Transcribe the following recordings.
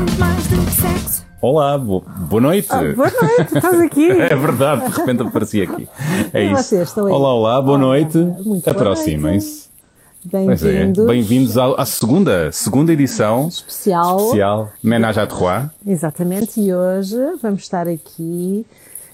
muito mais do que sexo. Olá, bo- boa noite. Ah, boa noite, estás aqui? É verdade, de repente apareci aqui. É E isso. vocês estão aí? Olá, olá, boa Olá, noite. Aproximem-se. Pois é, Bem-vindos. bem-vindos à, à segunda, segunda edição Especial. especial Menage à Trois. Exatamente, e hoje vamos estar aqui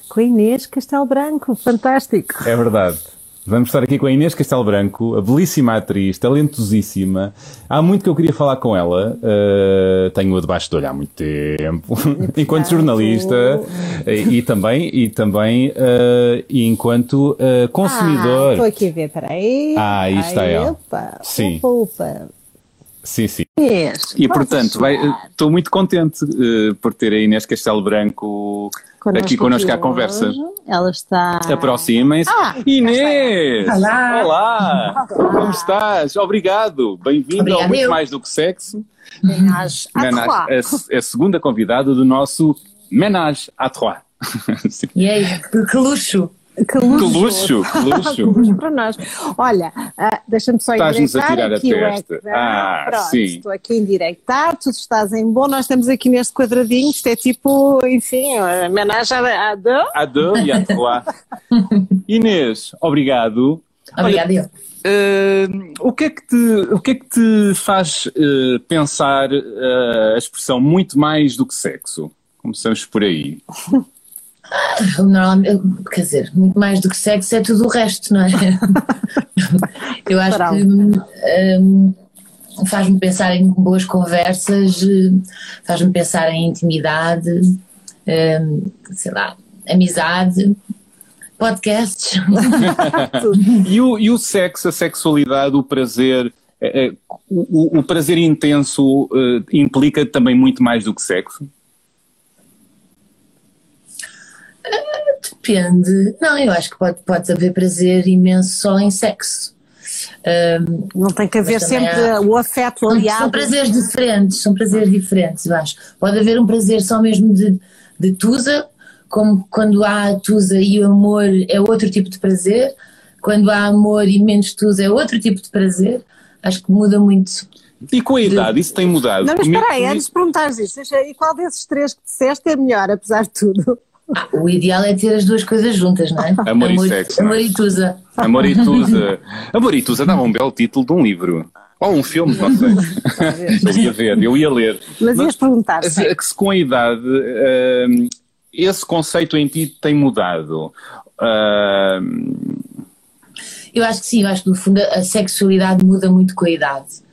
com a Inês Castelo Branco. Fantástico. É verdade. Vamos estar aqui com a Inês Castelo Branco, a belíssima atriz, talentosíssima. Há muito que eu queria falar com ela. uh, Tenho-a debaixo do olho há muito tempo. enquanto jornalista e, e também, e também uh, e enquanto uh, Ah, consumidor. estou aqui a ver, peraí. Ah, aí está Ai, ela. Opa, Sim. Opa, opa. Sim, sim. Inês, E portanto, estou muito contente eh, por ter a Inês Castelo Branco aqui connosco à conversa. Ela está. Aproximem-se. Ah, Inês! Olá. Olá! Como estás? Obrigado! Bem-vindo ao Muito. Mais do que Sexo. Menage à trois. a, a segunda convidada do nosso Menage à Trois. E aí, que, que luxo! Que luxo! Que Que luxo! para nós. Olha, ah, deixa-me só Estás-nos a endireitar tirar a aqui o testa. ecrã. Ah, Pronto, sim. estou aqui a endireitar, tu estás em bom, nós estamos aqui neste quadradinho, isto é tipo, enfim, a homenagem dor. À deux e à trois. Inês, obrigado. Obrigada, eu. Eh, o, que é que te, o que é que te faz eh, pensar eh, a expressão muito mais do que sexo? Começamos por aí. Normalmente, quer dizer, muito mais do que sexo é tudo o resto, não é? eu acho que hum, faz-me pensar em boas conversas, faz-me pensar em intimidade, hum, sei lá, amizade, podcasts. E o, e o sexo, a sexualidade, o prazer, eh, eh, o, o- o prazer intenso eh, implica também muito mais do que sexo? Depende. Não, eu acho que pode, pode haver prazer imenso só em sexo. Hum, Não tem que haver sempre há- o afeto aliado. são prazeres diferentes, são prazeres diferentes, eu acho. Pode haver um prazer só mesmo de, de tusa, como quando há tusa e o amor é outro tipo de prazer, quando há amor e menos tusa é outro tipo de prazer. Acho que muda muito. E com a idade, isso tem mudado. Não, mas espera aí, antes de perguntares isto, e qual desses três que disseste é melhor, apesar de tudo? Ah, o ideal é ter as duas coisas juntas, não é? Amor e sexo, é? Amor e tusa. Amor e Tusa. Amor e Tusa dava um belo título de um livro. Ou um filme, não sei. eu ia ver, eu ia ler. Mas ias perguntar, Se- que se com a idade hum, esse conceito em ti tem mudado. Hum, Eu acho que sim, eu acho que no fundo a sexualidade muda muito com a idade.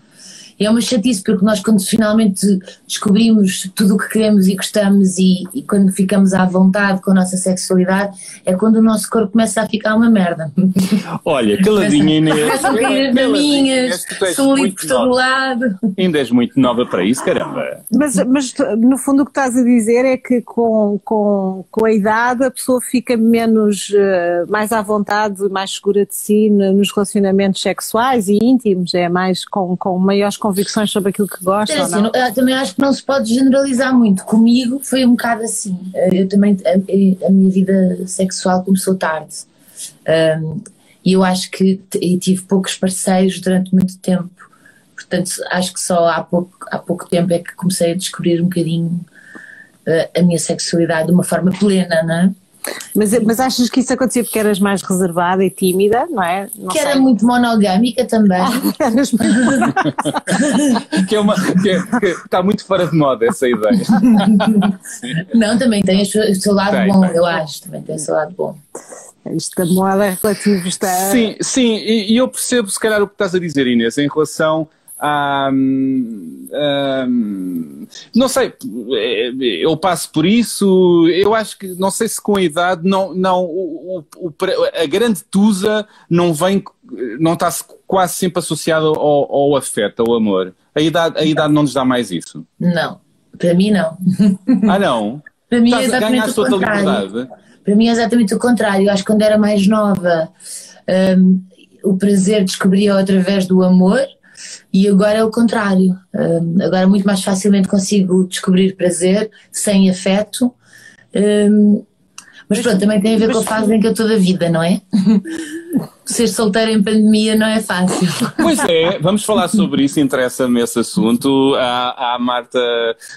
É uma chatice porque nós quando finalmente descobrimos tudo o que queremos e gostamos e, e quando ficamos à vontade com a nossa sexualidade é quando o nosso corpo começa a ficar uma merda. olha, caladinha Inês. A cair as maminhas, são muito por todo lado. Ainda és muito nova para isso, caramba. Mas, mas no fundo o que estás a dizer é que com, com, com a idade a pessoa fica menos, eh, mais à vontade, mais segura de si no- nos relacionamentos sexuais e íntimos, é mais com, com maiores convicções sobre aquilo que gosta É assim, não? eu também acho que não se pode generalizar muito. Comigo foi um bocado assim. Eu também, a, a minha vida sexual começou tarde. Um, e eu acho que e tive poucos parceiros durante muito tempo. Portanto, acho que só há pouco, há pouco tempo é que comecei a descobrir um bocadinho uh, a minha sexualidade de uma forma plena, não é? Mas, mas achas que isso acontecia porque eras mais reservada e tímida, não é? Não que era sei. muito monogâmica também. Eras Que, é uma, que, é- que está muito fora de moda essa ideia. não, também tem o seu, o seu lado Tem, bom, tem. eu acho. Também tem o seu lado bom. Isto da moda é relativo está. Sim, sim, e, e eu percebo se calhar o que estás a dizer, Inês, em relação não sei, eh, eu passo por isso, eu acho que, não sei se com a idade, não, não, o, o- a grande tusa não vem, não está quase sempre associada ao, ao afeto, ao amor. A idade, a idade não nos dá mais isso. Não, para mim não. Ah, não? Para mim é Estás a exatamente o contrário. Para mim é exatamente o contrário. Eu acho que quando era mais nova, hum, o prazer descobria através do amor e agora é o contrário. Hum, agora muito mais facilmente consigo descobrir prazer sem afeto. Hum, Mas pronto, também tem a ver com a fase em que eu estou da vida, não é? Ser solteira em pandemia não é fácil. Pois é, vamos falar sobre isso, interessa-me esse assunto. A, a Marta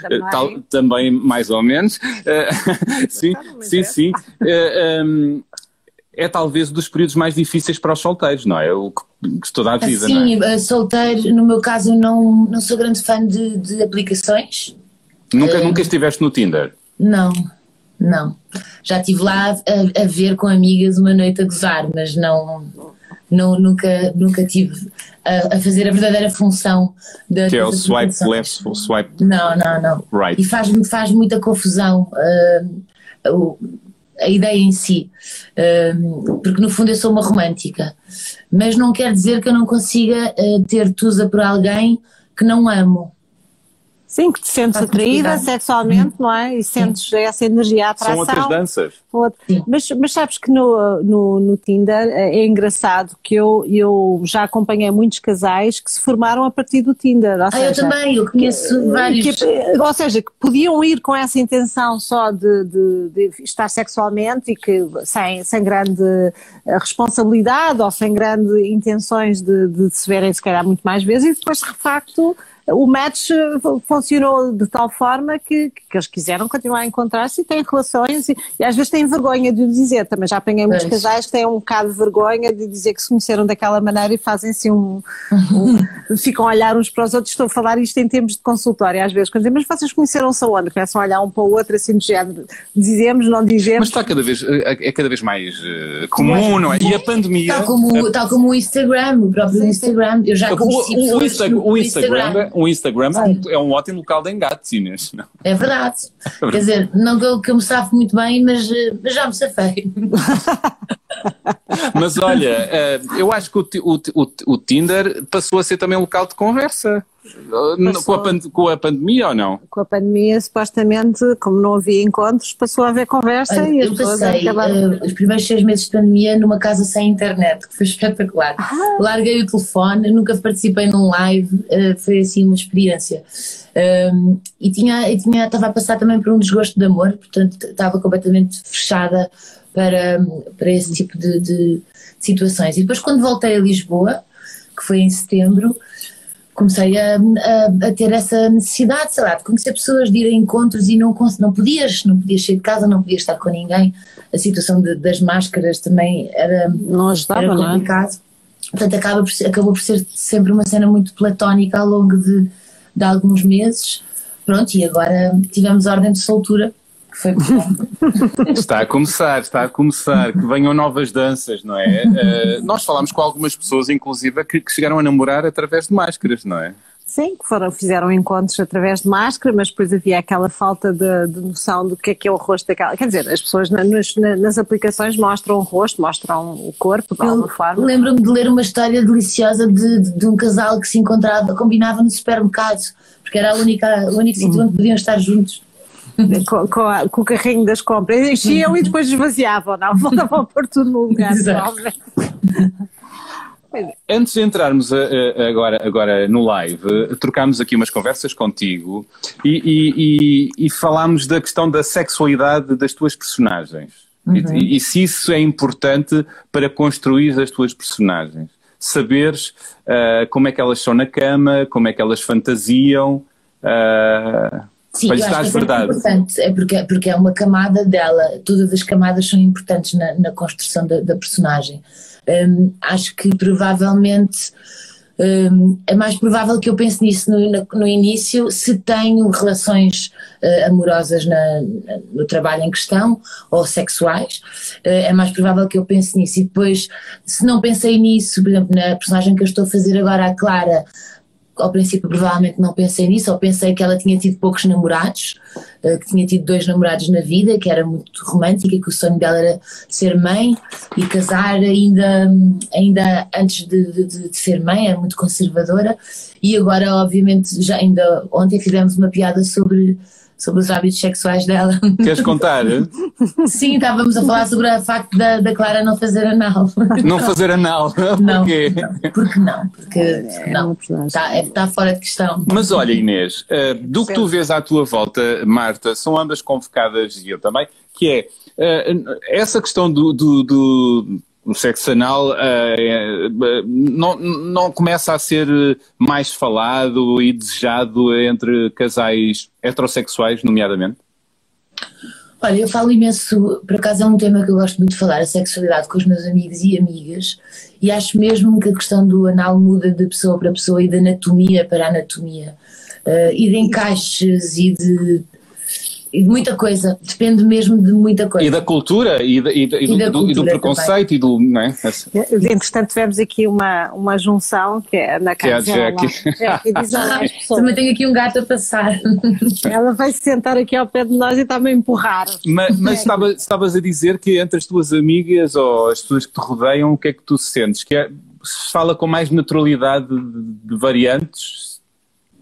também. Eh, tal, também, mais ou menos. Uh, sim, sim, sim. Uh, um, é talvez dos períodos mais difíceis para os solteiros, não é? O que toda a vida, Sim, é? solteiro, no meu caso, eu não, não sou grande fã de, de aplicações. Nunca, uh, nunca estiveste no Tinder? Não, não. Já estive lá a, a, ver com amigas uma noite a gozar, mas não, não nunca, nunca tive a, a fazer a verdadeira função da Que é o swipe left, o swipe Não, não, não. Right. E faz, faz muita confusão. Uh, o, a ideia em si, porque no fundo eu sou uma romântica, mas não quer dizer que eu não consiga eh, ter tusa por alguém que não amo. Sim, que te sentes atraída sexualmente, não é? E sentes Sim. essa energia, a atração. São outras danças. Mas, mas sabes que no, no, no, Tinder eh, é engraçado que eu, eu já acompanhei muitos casais que se formaram a partir do Tinder. ah, seja, eu também, eu conheço que, vários. Que, ou seja, que podiam ir com essa intenção só de, de, de estar sexualmente e que sem, sem grande eh, responsabilidade ou sem grandes intenções de, de se verem se calhar muito mais vezes e depois de facto o match eh, funcionou de tal forma que, que eles quiseram continuar a encontrar-se e têm relações e, e, às vezes têm vergonha de o dizer. Também já apanhei muitos casais que têm um bocado de vergonha de dizer que se conheceram daquela maneira e fazem-se um, um, ficam a olhar uns para os outros. Estou a falar isto em termos de consultório às vezes, quando dizem, mas vocês conheceram-se aonde? Começam a olhar um para o outro assim do género, dizemos, não dizemos. Mas está cada vez, é, é cada vez mais uh, comum, não é? E a pandemia. Tal como, tal como o Instagram, o próprio Instagram, eu já conheci o, o, Instagram, o Instagram, o Instagram é um, é um ótimo local de engate, Inês. Não? É verdade. Quer dizer, não que eu, que eu me safo muito bem, mas, mas já me safei. mas olha, eh, eu acho que o, o, o, o Tinder passou a ser também um local de conversa. Com a, com a, pandemia ou não? Com a pandemia, supostamente, como não havia encontros, passou a haver conversa Olha, e as pessoas passei uh, os primeiros seis meses de pandemia numa casa sem internet, que foi espetacular. Ah. Larguei o telefone, nunca participei num live, uh, foi assim uma experiência. Um, e tinha, e tinha, estava a passar também por um desgosto de amor, portanto estava completamente fechada para, para esse tipo de, de situações. E depois quando voltei a Lisboa, que foi em setembro, comecei a, a, a, ter essa necessidade, sei lá, de conhecer pessoas, de ir a encontros e não, não podias, não podias sair de casa, não podias estar com ninguém. A situação de, das máscaras também era, não ajudava, era complicado. Não é? Portanto, acaba por, acabou por ser sempre uma cena muito platónica ao longo de, de alguns meses. Pronto, e agora tivemos ordem de soltura foi Está a começar, está a começar, que venham novas danças, não é? Uh, nós falámos com algumas pessoas, inclusive, que, que, chegaram a namorar através de máscaras, não é? Sim, que foram, fizeram encontros através de máscara, mas depois havia aquela falta de, de noção do que é que é o rosto daquela. Quer dizer, as pessoas na, nas, nas, aplicações mostram o rosto, mostram o corpo de alguma forma. Lembro-me de ler uma história deliciosa de, de, de, um casal que se encontrava, combinava no supermercado, porque era a única, o único sítio onde podiam estar juntos com, com, a, com, o carrinho das compras, enchiam e depois esvaziavam, não, voltavam a pôr tudo no lugar. Antes de entrarmos a, a, agora, agora no live, trocámos aqui umas conversas contigo e, e, e, e falámos da questão da sexualidade das tuas personagens. Uhum. E, e, se isso é importante para construir as tuas personagens. Saberes uh, como é que elas são na cama, como é que elas fantasiam. Uh, Sim, acho que verdade. é importante, é porque, porque é uma camada dela, todas as camadas são importantes na, na construção da, da personagem. Um, acho que provavelmente um, é mais provável que eu pense nisso no, no, no início se tenho relações uh, amorosas na, no trabalho em questão ou sexuais, uh, é mais provável que eu pense nisso. E depois, se não pensei nisso, por exemplo, na personagem que eu estou a fazer agora, a Clara ao princípio provavelmente não pensei nisso, ou pensei que ela tinha tido poucos namorados, eh, que tinha tido dois namorados na vida, que era muito romântica, que o sonho dela era ser mãe e casar ainda, ainda antes de, de, de ser mãe, era muito conservadora, e agora obviamente já ainda ontem fizemos uma piada sobre sobre os hábitos sexuais dela. Queres contar? Sim, estávamos a falar sobre o facto da, da Clara não fazer anal. Não fazer anal? Não, Porquê? não, porque não, porque, porque não, está, é, está fora de questão. Mas olha, Inês, uh, do que tu vês à tua volta, Marta, são ambas convocadas e eu também, que é uh, essa questão do, do, do o sexo anal uh, não, não começa a ser mais falado e desejado entre casais heterossexuais, nomeadamente? Olha, eu falo imenso, por acaso é um tema que eu gosto muito de falar, a sexualidade com os meus amigos e amigas, e acho mesmo que a questão do anal muda de pessoa para pessoa e de anatomia para anatomia, uh, e de encaixes e de e de muita coisa, depende mesmo de muita coisa. E da cultura e, de, e, de, e, do, e do, preconceito também. e do. Não é? Entretanto, tivemos aqui uma, uma junção que é na casa. Que é a Jackie. Também tenho aqui um gato a passar. Ela vai se sentar aqui ao pé de nós e está-me a empurrar. Mas, mas estava, estavas a dizer que entre as tuas amigas ou as pessoas que te rodeiam, o que é que tu sentes? Que é, se fala com mais naturalidade de, de variantes?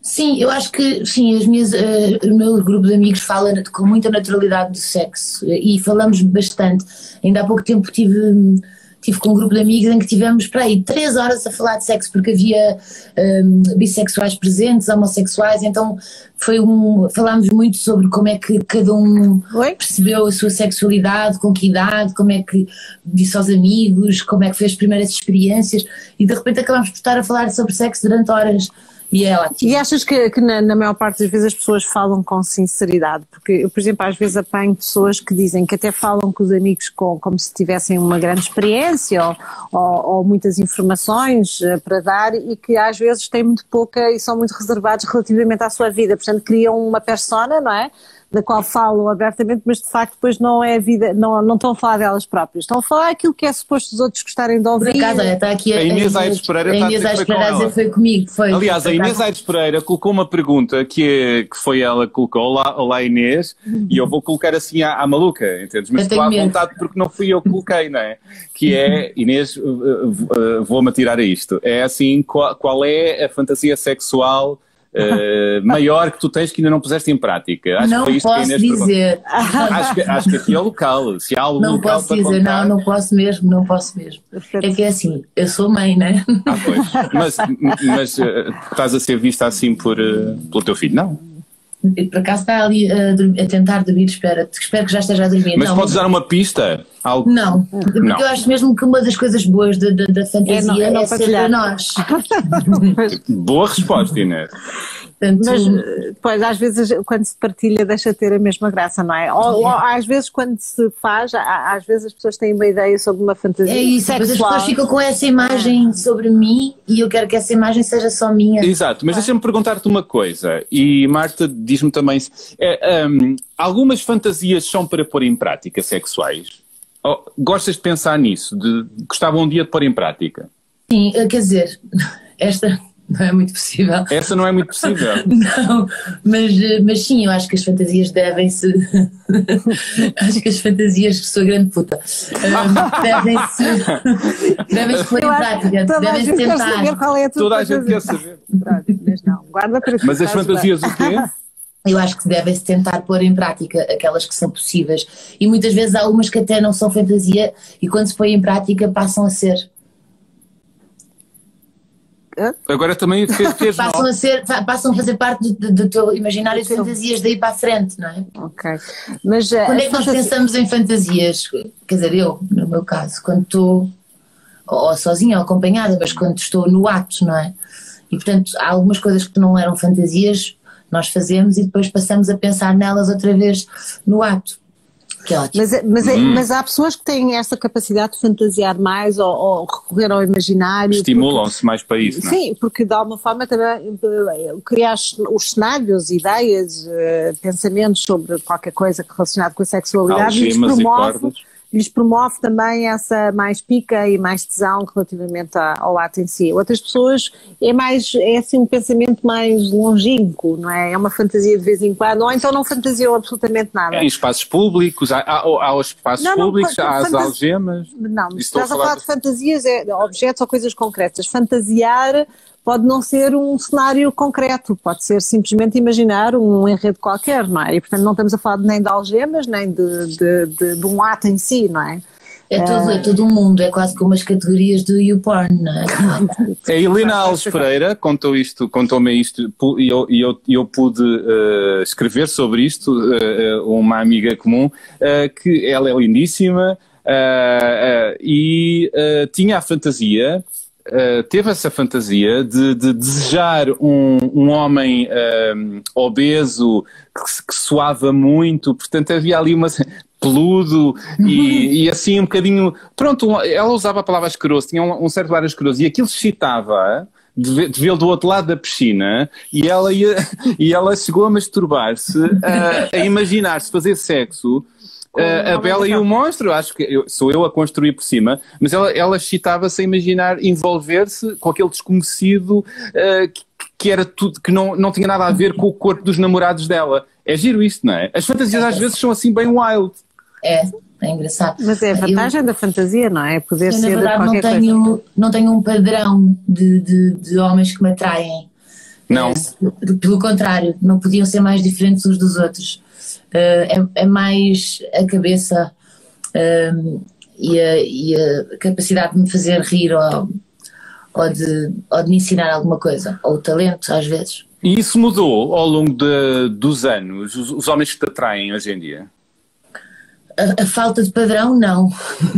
Sim, eu acho que sim, as minhas, uh, o meu grupo de amigos fala com muita naturalidade do sexo e falamos bastante. Ainda há pouco tempo tive, tive com um grupo de amigos em que tivemos para aí três horas a falar de sexo porque havia um, bissexuais presentes, homossexuais, então foi um, falámos muito sobre como é que cada um Oi? percebeu a sua sexualidade, com que idade, como é que disse aos amigos, como é que fez as primeiras experiências e de repente acabámos por estar a falar sobre sexo durante horas. E é. E achas que, que na, na, maior parte das vezes as pessoas falam com sinceridade? Porque eu, por exemplo, às vezes apanho pessoas que dizem que até falam com os amigos com, como se tivessem uma grande experiência ou, ou, ou muitas informações uh, para dar e que às vezes têm muito pouca e são muito reservados relativamente à sua vida. Portanto, criam uma persona, não é? Da qual falam abertamente, mas de facto depois não é a vida, não, não estão a falar delas próprias, estão a falar aquilo que é suposto os outros gostarem de ouvir. Por acaso, olha, está aqui a, a Inês Aires Pereira, a Inês Aires Pereira a dizer foi comigo. Foi, Aliás, a Inês Aires Pereira colocou uma pergunta que, é, que foi ela que colocou, olá, olá Inês, e eu vou colocar assim à, à maluca, entendes? Mas estou à vontade porque não fui eu que coloquei, não é? Que é, Inês, vou-me atirar a isto, é assim, qual, qual é a fantasia sexual uh, maior que tu tens que ainda não puseste em prática. Acho não que posso que dizer. Acho que, acho que aqui é local. Se há algum não local posso dizer, contar... não, não posso mesmo, não posso mesmo. É que é assim, eu sou mãe, né? Ah, pois. Mas, mas uh, estás a ser vista assim por, uh, pelo teu filho? Não. Por acaso está ali a, a tentar dormir, espera, espero que já esteja a dormir. Mas não, podes dar uma pista? Algo... Não, porque não. eu acho mesmo que uma das coisas boas da, da, da fantasia é, não, é, é ser para nós. Boa resposta, Inês. Portanto, Mas, pois, às vezes, quando se partilha, deixa de ter a mesma graça, não é? Ou, ou às vezes, quando se faz, às vezes as pessoas têm uma ideia sobre uma fantasia. É isso, sexual. as pessoas ficam com essa imagem sobre mim e eu quero que essa imagem seja só minha. Exato, mas deixa-me perguntar-te uma coisa, e Marta diz-me também: é, um, algumas fantasias são para pôr em prática sexuais? Ou, gostas de pensar nisso? De, gostava um dia de pôr em prática? Sim, quer dizer, esta não é muito possível. Essa não é muito possível. não, mas, mas sim, eu acho que as fantasias devem-se. acho que as fantasias, que sou grande puta, devem-se. devem-se pôr em prática, devem-se tentar. Qual é a Toda a gente quer saber. mas não, guarda para Mas as fantasias o quê? Eu acho que devem-se tentar pôr em prática aquelas que são possíveis. E muitas vezes há algumas que até não são fantasia e quando se põe em prática passam a ser. Agora também fez, fez passam, a ser, passam a fazer parte do, do teu imaginário de fantasias daí para a frente, não é? Ok. Mas, uh, quando é que nós pensamos em fantasias? Quer dizer, eu, no meu caso, quando estou ou sozinha ou acompanhada, mas quando estou no ato, não é? E portanto, há algumas coisas que não eram fantasias, nós fazemos e depois passamos a pensar nelas outra vez no ato. Que ótimo. Mas, mas, hum. mas há pessoas que têm essa capacidade de fantasiar mais ou, ou recorrer ao imaginário. Estimulam-se mais para isso, não é? Sim, porque de alguma forma também eh, criar os cenários, ideias, uh, pensamentos sobre qualquer coisa relacionada com a sexualidade lhes promove lhes promove também essa mais pica e mais tesão relativamente ao ato em si. Outras pessoas é mais, é assim um pensamento mais longínquo, não é? É uma fantasia de vez em quando, ou então não fantasiam absolutamente nada. Em espaços públicos, há, há, há os espaços não, públicos, não, há as algemas. Não, estás a falar de... de fantasias, é objetos ou coisas concretas. Fantasiar pode não ser um cenário concreto, pode ser simplesmente imaginar um enredo qualquer, não é? E portanto não estamos a falar nem de algemas, nem de, de, de, de um ato em si, não é? É todo, é todo um mundo, é quase como as categorias do YouPorn, não é? A Helena Alves Pereira contou isto, contou-me isto e eu, eu, eu pude uh, escrever sobre isto, uh, uma amiga comum, uh, que ela é lindíssima e tinha a fantasia Uh, teve essa fantasia de, de desejar um, um homem uh, obeso que, que suava muito, portanto havia ali uma peludo e, e, assim um bocadinho. Pronto, ela usava a palavra asqueroso, tinha um, um certo ar asqueroso e aquilo excitava de, de vê-lo do outro lado da piscina e ela, ia, e ela chegou a masturbar-se, a, a imaginar-se fazer sexo Uh, a Bela e o Monstro, acho que eu, sou eu a construir por cima, mas ela, ela excitava-se a imaginar envolver-se com aquele desconhecido uh, que, que, era tudo, que não, não tinha nada a ver com o corpo dos namorados dela. É giro isto, não é? As fantasias às vezes são assim bem wild. É, é engraçado. Mas é a vantagem eu, da fantasia, não é? Poder eu, ser. Na verdade, não tenho, coisa. não tenho um padrão de, de, de homens que me atraem. Não. É, pelo contrário, não podiam ser mais diferentes uns dos outros. Uh, é, é, mais a cabeça uh, e, a, e, a, capacidade de me fazer rir ou, ou, de, ou de me ensinar alguma coisa, ou o talento, às vezes. E isso mudou ao longo de, dos anos, os, os homens que te atraem hoje em dia? A, a, falta de padrão, não.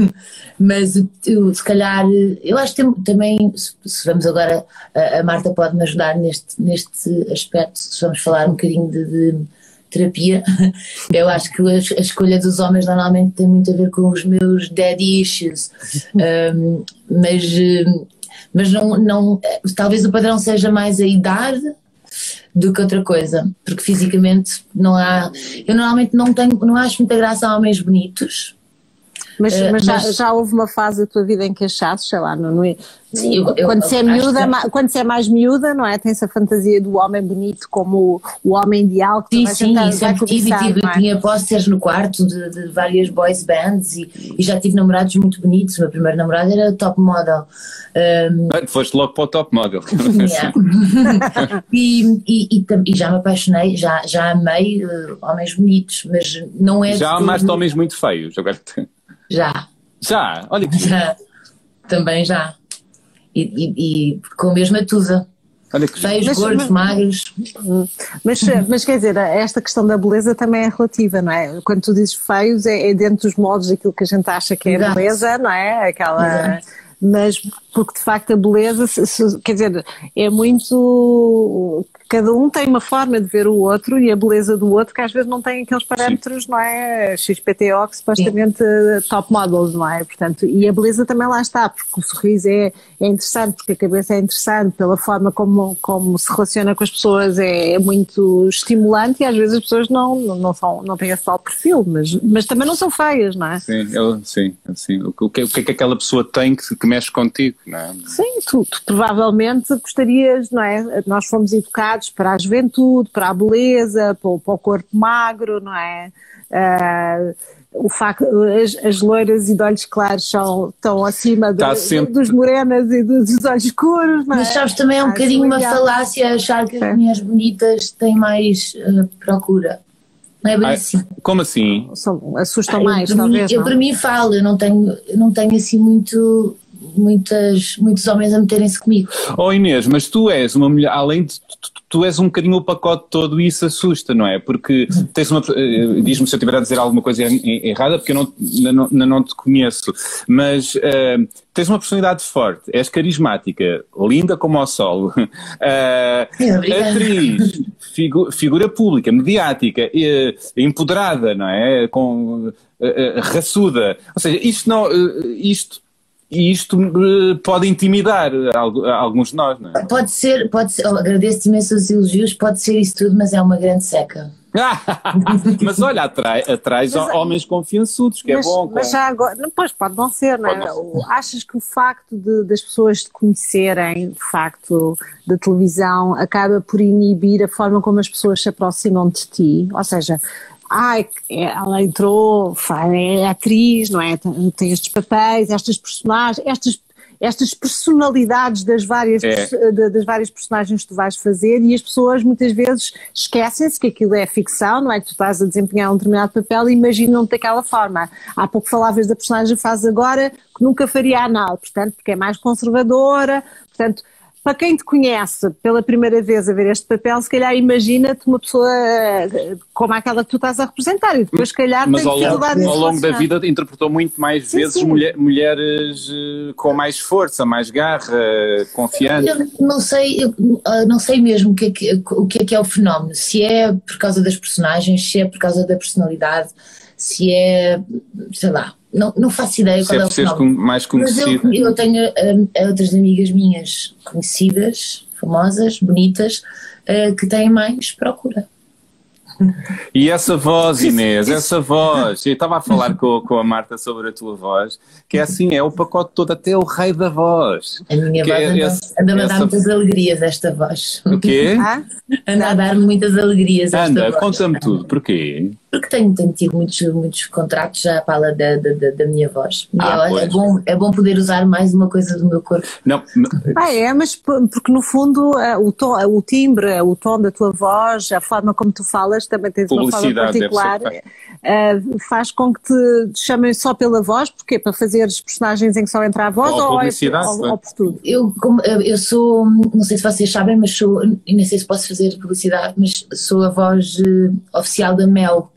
Mas eu, se calhar, eu acho que tem, também, se vamos agora, a, a Marta pode me ajudar neste, neste aspecto, se vamos falar um bocadinho de, de terapia, eu acho que a, escolha dos homens normalmente tem muito a ver com os meus daddy issues. Um, mas mas não, não, talvez o padrão seja mais a idade do que outra coisa, porque fisicamente não há. Eu normalmente não tenho, não acho muita graça a homens bonitos. Mas, uh, mas, já, já, houve uma fase da tua vida em que achaste, sei lá, não, não é? Sim, eu, eu, quando, se é miúda, que... quando se é mais miúda, não é? Tem-se a fantasia do homem bonito como o, o homem ideal que Sim, sim, tentar, sempre tive, tive é? tinha posters no quarto de, de, várias boys bands e, e, já tive namorados muito bonitos. O meu primeiro namorado era top model. Um, ah, foste logo para o top model. e, e, e, já me apaixonei, já, já amei uh, homens bonitos, mas não é. Já amaste homens muito feios, agora. Já. Já? Olha que. Já. Também já. E, e, e com a mesma tusa. Olha que Feios, mas, gordos, mas, magros. Mas, mas quer dizer, esta questão da beleza também é relativa, não é? Quando tu dizes feios, é, é dentro dos moldes daquilo que a gente acha que é Exato. beleza, não é? Aquela. Exato. Mas porque de facto a beleza, quer dizer, é muito cada um tem uma forma de ver o outro e a beleza do outro que às vezes não tem aqueles parâmetros, Sim. não é? XPTO que supostamente Sim. top models, não é? Portanto, e a beleza também lá está, porque o sorriso é, é interessante, porque a cabeça é interessante, pela forma como, como se relaciona com as pessoas é, é muito estimulante e às vezes as pessoas não, não, são, não têm esse tal perfil, mas, mas também não são feias, não é? Sim, eu, sim, sim. O, que, o que é que aquela pessoa tem que, que mexe contigo, não é? Sim, tu, tu provavelmente gostarias, não é? Nós fomos educados para a juventude, para a beleza, para o, para o corpo magro, não é? Uh, o facto, as, as, loiras e de olhos claros são, estão acima do, tá sempre... dos morenas e dos, dos olhos escuros. Não é? Mas sabes, também é um bocadinho uma falácia achar que as mulheres bonitas têm mais uh, procura. Não é bem Ai, assim. Como assim? assustam Ai, mais, talvez. Mim, eu, para mim falo, eu não tenho, eu não tenho assim muito muitas, muitos homens a meterem-se comigo. Oh Inês, mas tu és uma mulher, além de tu, és um bocadinho o pacote todo e isso assusta, não é? Porque tens uma. Uh, Diz-me se eu estiver a dizer alguma coisa errada, porque eu não, não, não te conheço, mas uh, tens uma personalidade forte, és carismática, linda como o sol, uh, atriz, figu, figura pública, mediática, empoderada, não é? Com, raçuda. Ou seja, isto não. isto e isto uh, pode intimidar alguns de nós, não é? Pode ser, pode ser, oh, agradeço imenso os elogios, pode ser isso tudo, mas é uma grande seca. mas olha, atrai, atrai mas, homens confiançudos, que é mas, é bom. Mas já agora, pois pode não ser, não é? Não Achas que o facto de, das pessoas te conhecerem, de facto, da televisão, acaba por inibir a forma como as pessoas se aproximam de ti? Ou seja, ai, ela entrou, é atriz, não é? Tem estes papéis, estas personagens, estas, estas personalidades das várias, É. das várias personagens que tu vais fazer e as pessoas muitas vezes esquecem-se que aquilo é ficção, não é que tu estás a desempenhar um determinado papel e imaginam-te daquela forma. Há pouco falavas da personagem que faz agora que nunca faria anal, portanto, porque é mais conservadora, portanto, para quem te conhece pela primeira vez a ver este papel, se calhar imagina-te uma pessoa eh, como aquela que tu estás a representar e depois, se calhar, Mas tem ao longo, dificuldade em ao longo da vida interpretou muito mais Sim, vezes sim. mulher- mulheres eh, com mais força, mais garra, confiante. Eu não sei, eu, ah, não sei mesmo o que, é que, o que é que é o fenómeno. Se é por causa das personagens, se é por causa da personalidade, se é, sei lá, não, não faço ideia Se qual é é o com- mais Mas eu, conhecido. eu tenho ah, outras amigas minhas conhecidas, famosas, bonitas, ah, que têm mais procura. E essa voz, Inês, essa voz. Eu estava a falar com, com a Marta sobre a tua voz, que é assim, é o pacote todo, até o rei da voz. A minha Que voz é anda, esse- anda-me a dar muitas alegrias, esta voz. O quê? Ah? Anda a dar-me muitas alegrias, esta Anda, voz. conta-me tudo. Porquê? Porque tenho, tenho tido muitos, muitos contratos já para lá da, da, da, minha voz. E Ah, é, é, bom, é bom poder usar mais uma coisa do meu corpo. Não, não- Ah, é, mas porque no fundo eh, o, tom, eh, o timbre, o tom da tua voz, a forma como tu falas, também tens uma forma particular, eh, faz com que te, chamem só pela voz, porque para fazeres personagens em que só entra a voz Ou ou, é- publicidade, ou, é? ou por tudo? Eu, como- eu sou, não sei se vocês sabem, mas sou, e nem sei se posso fazer publicidade, mas sou a voz eh, oficial da Mel.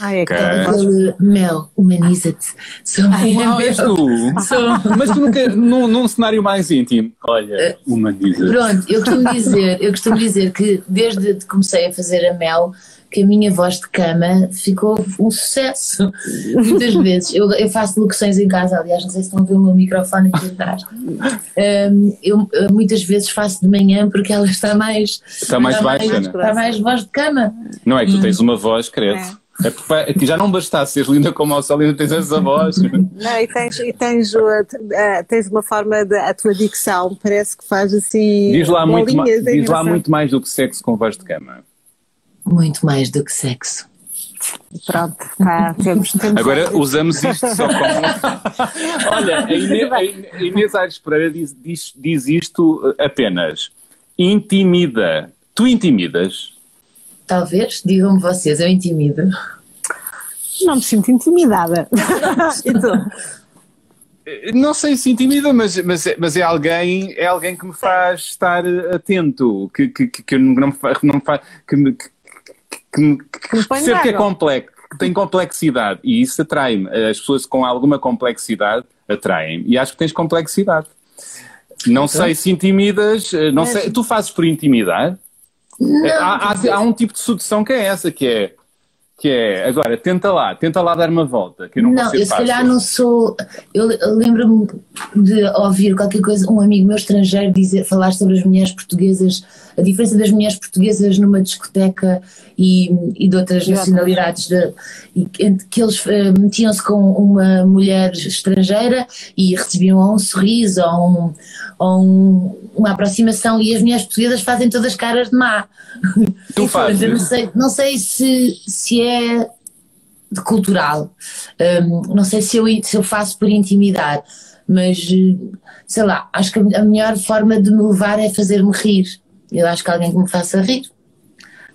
Ah, é que Mel, humaniza-te. Sou és tu? Sou. Mas tu nunca, num, num cenário mais íntimo, olha, humaniza. Pronto, eu costumo dizer, eu costumo dizer que desde que comecei a fazer a Mel, que a minha voz de cama ficou um sucesso. Muitas vezes. Eu, eu faço locuções em casa, aliás, não sei se estão a ver o meu microfone aqui atrás. Um, eu uh, muitas vezes faço de manhã porque ela está mais. Está mais baixa, né? Está mais voz de cama. Não é que tu tens uma voz, credo. É. porque é já não bastasse seres linda como a Célia, tens essa voz. Não, e tens, e tens, uh, tens uma forma de. A tua dicção parece que faz assim. Diz lá, muito, ma- bolinhas, é diz lá muito mais do que sexo com voz de cama. Muito mais do que sexo. Pronto, tá, temos, temos. Agora usamos isto só como. Olha, a Inês, a Inês- a Inês Aires Pereira diz, diz, diz isto apenas. Intimida. Tu intimidas? Talvez, digam-me vocês, eu intimido. Não me sinto intimidada. e tu? Não sei se intimida, mas, mas, é- mas é, alguém, é alguém que me faz estar atento, que, que, que, que não me faz. Não faz que, me- que, que, me- que, que é complexo, que tem complexidade e isso atrai-me. As pessoas com alguma complexidade atraem-me e acho que tens complexidade. Não sei se intimidas, eh, não Mas- sei, tu fazes por intimidar? Não, há, há, há um tipo de sedução que é essa, que é, que é, agora, tenta lá, tenta lá dar uma volta, que eu não, Não, eu se fácil. calhar não sou. Eu, lembro-me de ouvir qualquer coisa, um amigo meu estrangeiro dizer, falar sobre as mulheres portuguesas, a diferença das mulheres portuguesas numa discoteca e, e de outras E outras. nacionalidades, de, e que, eles eh, metiam-se com uma mulher estrangeira e recebiam ou um sorriso ou, um, ou um- uma aproximação, e as mulheres portuguesas fazem todas caras de má. Tu fazes? Eu não sei, não sei se, se é de cultural. Hum, não sei se eu, se eu faço por intimidar, mas eh, sei lá, acho que a melhor forma de me levar é fazer-me rir. Eu acho que alguém que me faça rir.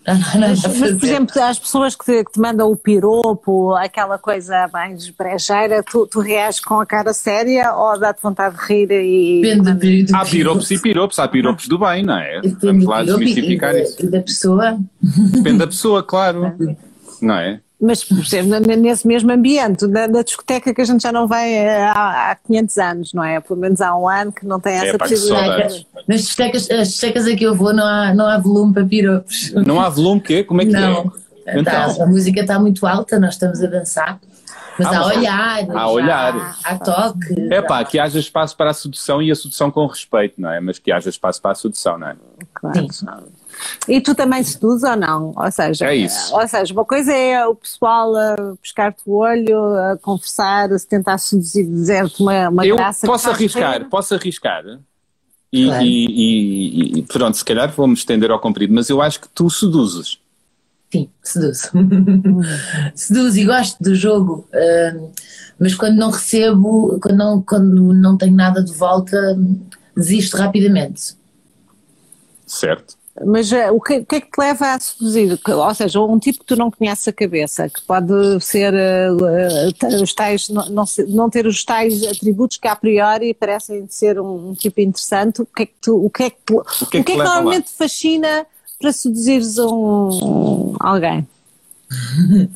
Não, não, a Mas, por exemplo, as pessoas que te, que te mandam o piropo, aquela coisa mais brejeira, tu, tu reages com a cara séria ou dá-te vontade de rir e. Depende do, Há piropos e piropos, há piropos do bem, não é? Depende Vamos lá desmistificar isso. da pessoa. Depende da pessoa, claro. Não é? Mas, por exemplo, nesse mesmo ambiente, na, na discoteca que a gente já não vai eh, há, há 500 anos, não é? Pelo menos há um ano que não tem essa pá, que possibilidade. saudades. Nas discotecas, as discotecas a que eu vou não há, não há volume para piropos. Não há volume, quê? Como é que Não. é? Tá, Então, a música está muito alta, nós estamos a dançar. Mas Ah, há mas- olhar, há olhar. há, há toque. é pá, que haja espaço para a sedução e a sedução com respeito, não é? Mas que haja espaço para a sedução, não é? Claro. E tu também seduz ou não? Ou seja, É isso. ou seja, uma coisa é o pessoal a pescar-te o olho, a conversar, a se tentar seduzir, dizer-te uma, uma Eu graça. posso arriscar, rir. posso arriscar. E, Claro. e- e- e pronto, se calhar vou-me estender ao comprido, mas eu acho que tu seduzes. sim, seduzo. seduzo e gosto do jogo, uh, mas quando não recebo, quando não, quando não tenho nada de volta, desisto rapidamente. Certo. Mas uh, o, que, o, que, é que te leva a seduzir? Ou seja, um tipo que tu não conheces a cabeça, que pode ser uh, os tais, não, não, não, ter os tais atributos que a priori parecem ser um, um tipo interessante, o que é que, tu, o que, é que, o que, é que, o que, é que normalmente te fascina para seduzires um, alguém?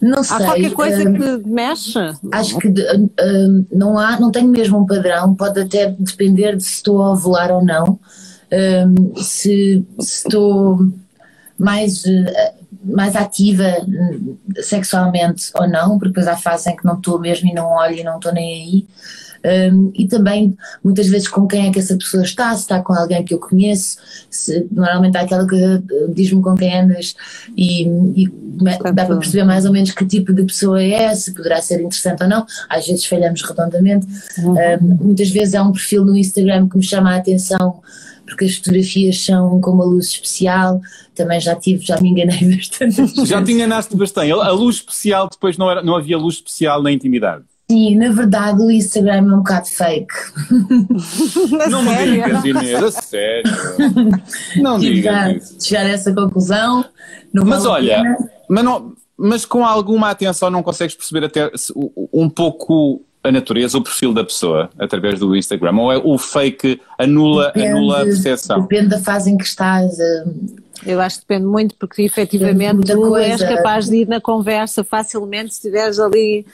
Não sei. Há qualquer coisa uh, que mexe? Acho que uh, uh, não há, não tenho mesmo um padrão, pode até depender de se estou a ovular ou não um, se, se, estou mais, uh, mais ativa sexualmente ou não, porque depois há fases em que não estou mesmo e não olho e não estou nem aí. Um, e também muitas vezes com quem é que essa pessoa está, se está com alguém que eu conheço, se, normalmente há aquela que uh, diz-me com quem andas e, e dá para perceber mais ou menos que tipo de pessoa é, se poderá ser interessante ou não, às vezes falhamos redondamente, uhum. um, muitas vezes há um perfil no Instagram que me chama a atenção porque as fotografias são com uma luz especial, também já tive, já me enganei bastante. Já te enganaste bastante. A luz especial, depois não, era, não havia luz especial na intimidade. Sim, na verdade o Instagram é um bocado fake. não me digas, Inês, a sério. Não digas isso. Chegar a essa conclusão. mas olha, mas, não, mas com alguma atenção não consegues perceber até um pouco a natureza, o perfil da pessoa através do Instagram? Ou é o fake anula, depende, anula a percepção? Depende da fase em que estás. Uh, eu acho que depende muito, porque efetivamente tu coisa. és capaz de ir na conversa facilmente se estiveres ali.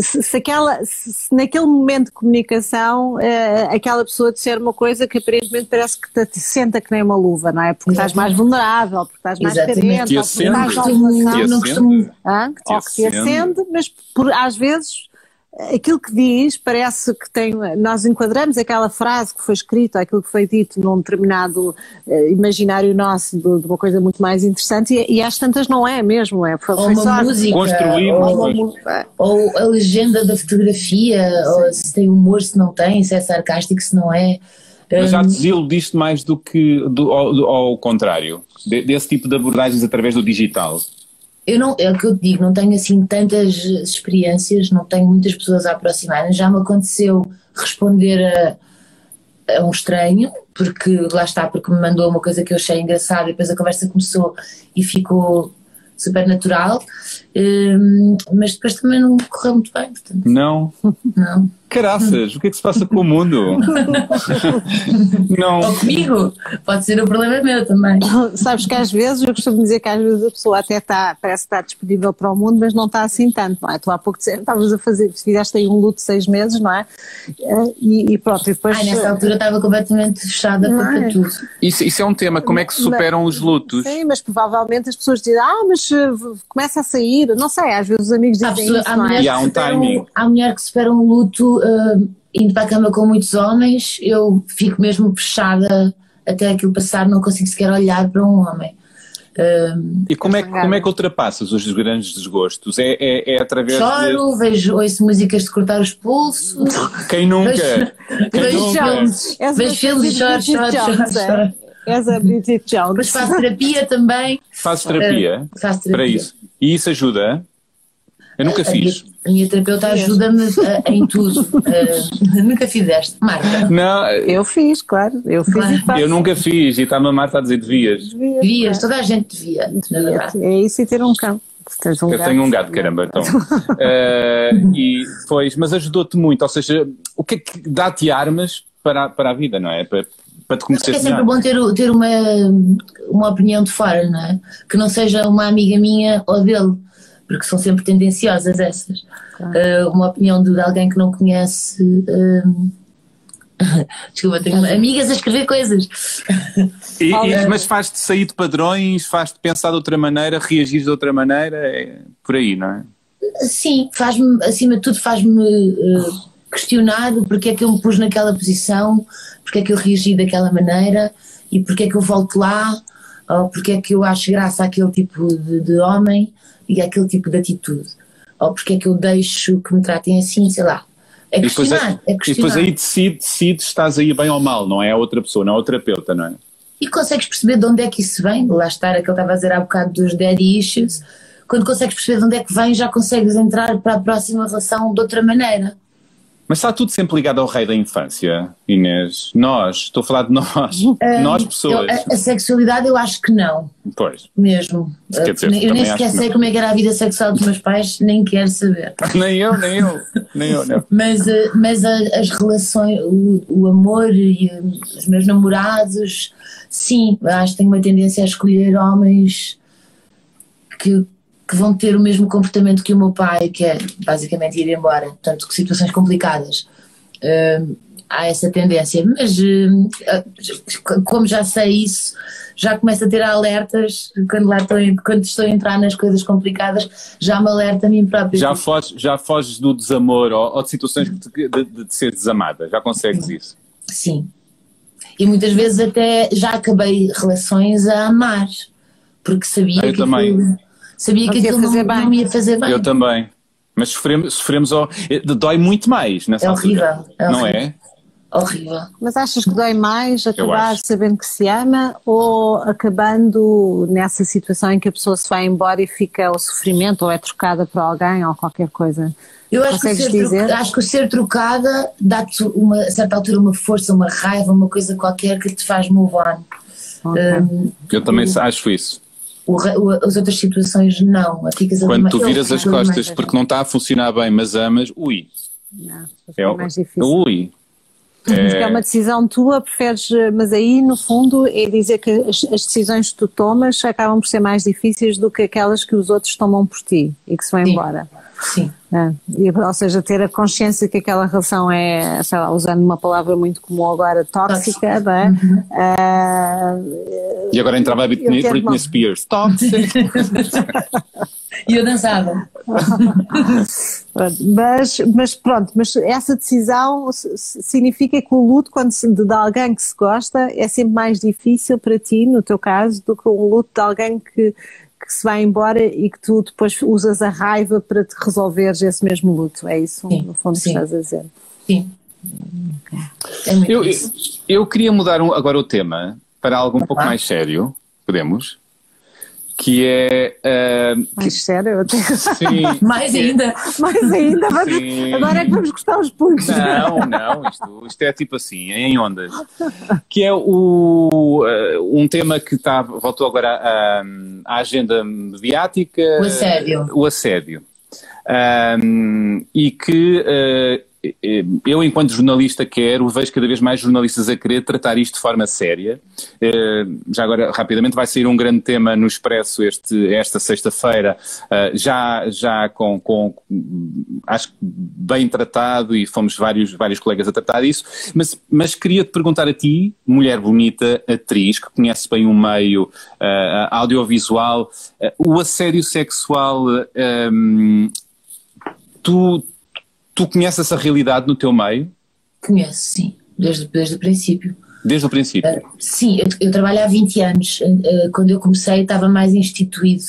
Se, se, aquela, se naquele momento de comunicação uh, aquela pessoa disser uma coisa que aparentemente parece que te, te senta que nem uma luva, não é? Porque Exatamente. estás mais vulnerável, porque estás mais carente, ou porque estás não costumo, ou que te acende, mas por, às vezes aquilo que diz parece que tem. Nós enquadramos aquela frase que foi escrita, aquilo que foi dito num determinado uh, imaginário nosso de, de, uma coisa muito mais interessante e, e às tantas não é mesmo. É, foi, ou uma só, música, ou, ou, a legenda da fotografia, Sim. ou se tem humor, se não tem, se é sarcástico, se não é. Mas já te desiludiste mais do que do, ao, ao contrário, de, desse tipo de abordagens através do digital? Eu não, é o que eu digo, não tenho assim tantas experiências, não tenho muitas pessoas a aproximarem. Já me aconteceu responder a, a, um estranho, porque lá está, porque me mandou uma coisa que eu achei engraçada e depois a conversa começou e ficou super natural, um, mas depois também não correu muito bem. Portanto, não? Não. Caraças, o que é que se passa com o mundo? não. Ou comigo, pode ser o problema meu também. Sabes que às vezes, eu costumo dizer que às vezes a pessoa até está, parece que está disponível para o mundo, mas não está assim tanto, não é? Tu há pouco estavas a fazer, fizeste aí um luto de seis meses, não é? E, e pronto, e depois. Ai, nessa altura estava completamente fechada para é? tudo. Isso, isso é um tema, como é que superam os lutos? Sim, mas provavelmente as pessoas dizem, ah, mas uh, começa a sair, não sei, às vezes os amigos dizem pessoa, isso, não é? E há um timing. Há mulher que supera um luto uh, indo para a cama com muitos homens, eu fico mesmo fechada até aquilo passar, não consigo sequer olhar para um homem. Um, e como é, que, como é que ultrapassas os grandes desgostos? É, é, é através Choro, de... vejo, ouço músicas de cortar os pulsos. Quem nunca? Vejo, Quem vejo nunca? filmes, vejo filmes e choro, choro, choro, choro. És a Bridget Jones. Mas faço terapia também. Fazes terapia? Uh, faço terapia. Para isso. E isso ajuda? Eu nunca fiz. A minha terapeuta ajuda-me em tudo. Uh, nunca fizeste, Marta? Não. Eu fiz, claro. Eu fiz claro. Eu nunca fiz e está-me a Marta a dizer devias. Devias, devias toda a gente devia. devia. É isso e ter um cão. Um eu gato. tenho um gato, caramba, então. uh, e pois, mas ajudou-te muito, ou seja, o que é que dá-te armas para, para a vida, não é? Para, para te conhecer. É sempre bom ter, ter uma, uma opinião de fora, não é? Que não seja uma amiga minha ou dele porque são sempre tendenciosas essas. Claro. Uh, uma opinião de, alguém que não conhece. Uh, desculpa, tenho amigas a escrever coisas. E, e, mas faz-te sair de padrões, faz-te pensar de outra maneira, reagir de outra maneira, é por aí, não é? Sim, faz-me, acima de tudo, faz-me uh, questionar porque é que eu me pus naquela posição, porque é que eu reagi daquela maneira e porque é que eu volto lá, ou porque é que eu acho graça àquele tipo de, de homem e aquele tipo de atitude. Ou porque é que eu deixo que me tratem assim, sei lá. É questionar, e depois, é, é questionar. E depois aí decide, decide se estás aí bem ou mal, não é a outra pessoa, não é o terapeuta, não é? e consegues perceber de onde é que isso vem. Lá está, aquilo que estava a dizer há bocado dos daddy issues. Quando consegues perceber de onde é que vem, já consegues entrar para a próxima relação de outra maneira. Mas está tudo sempre ligado ao rei da infância, Inês. Nós, estou a falar de nós, um, nós pessoas. Eu, a, a, sexualidade eu acho que não. Pois. Mesmo. Quer dizer, eu nem sequer sei como é que era a vida sexual dos meus pais, nem quero saber. nem eu, nem eu, nem eu, não. Mas, eh, mas as relações, o, o amor e eh, os meus namorados, sim, acho que tenho uma tendência a escolher homens que que vão ter o mesmo comportamento que o meu pai, que é basicamente ir embora, portanto, situações complicadas. Uh, há essa tendência, mas uh, como já sei isso, já começo a ter alertas quando, lá estou, quando estou a entrar nas coisas complicadas, já me alerta a mim própria. Já foges, já foges do desamor ou, ou de situações de, de, de, ser desamada, já consegues isso? Sim. E muitas vezes até já acabei relações a amar, porque sabia Eu que. Também. Sabia que aquilo não, não me ia fazer bem. Eu também. Mas sofremos, sofremos ao, dói muito mais nessa é horrível, altura. É não horrível. é? Horrível. Mas achas que dói mais acabar sabendo que se ama ou acabando nessa situação em que a pessoa se vai embora e fica o sofrimento ou é trocada por alguém ou qualquer coisa? Eu acho que, ser acho que o ser trocada dá-te uma, a certa altura uma força, uma raiva, uma coisa qualquer que te faz move on. Okay. Um, Eu também acho isso. O, o, as outras situações não. Ficas Quando tu viras as costas porque não está a funcionar bem, mas amas, ui. Não, é mais difícil. Ui. É... é uma decisão tua, preferes, mas aí no fundo é dizer que as, as, decisões que tu tomas acabam por ser mais difíceis do que aquelas que os outros tomam por ti e que se vão Sim. embora. Sim. É, e, ou seja, ter a consciência que aquela relação é, sei lá, usando uma palavra muito comum agora, tóxica, não é? Uhum. E agora entrava a Britney, Britney. Spears. Tóxica! e eu dançava. mas, mas pronto, mas essa decisão significa que o luto quando se, de alguém que se gosta é sempre mais difícil para ti, no teu caso, do que um luto de alguém que que se vai embora e que tu depois usas a raiva para te resolveres esse mesmo luto. É isso, sim, no fundo, sim. que estás a dizer. Sim. É eu, eu, eu, queria mudar um, agora o tema para algo um pouco mais sério. Podemos? que é. Uh, mais que, sério? Até... Sim. mais ainda. mais ainda. Sim. Agora é que vamos gostar os punhos. Não, não, isto, isto é tipo assim, é em ondas. Que é o, uh, um tema que tá, voltou agora à, à agenda mediática. O assédio. O assédio. Um, e que uh, eu, enquanto jornalista, quero, vejo cada vez mais jornalistas a querer tratar isto de forma séria. Já agora, rapidamente, vai sair um grande tema no Expresso este, esta sexta-feira, já, já com, com, acho que bem tratado e fomos vários, vários colegas a tratar disso, mas, mas queria te perguntar a ti, mulher bonita, atriz, que conhece bem o meio uh, audiovisual, uh, o assédio sexual, um, tu Tu conheces essa realidade no teu meio? Conheço, sim, desde, desde o princípio. Desde o princípio? Uh, sim, eu, eu, trabalho há 20 anos. Uh, quando eu comecei estava mais instituído,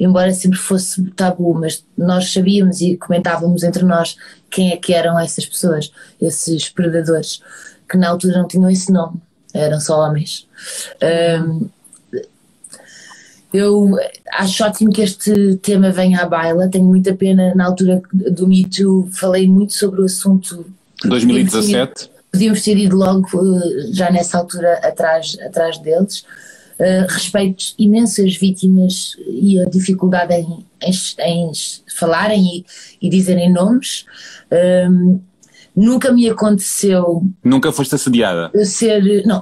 embora sempre fosse tabu, mas nós sabíamos e comentávamos entre nós quem é que eram essas pessoas, esses predadores, que na altura não tinham esse nome, eram só homens. Eu acho ótimo que este tema venha à baila, tenho muita pena, na altura do Me Too falei muito sobre o assunto. 2017? Podíamos ter ido logo, eh, já nessa altura, atrás, atrás deles. Uh, respeito imensas vítimas e a dificuldade em, em, em falarem e, e, dizerem nomes. Um, nunca me aconteceu. Nunca foste assediada? Ser. Não,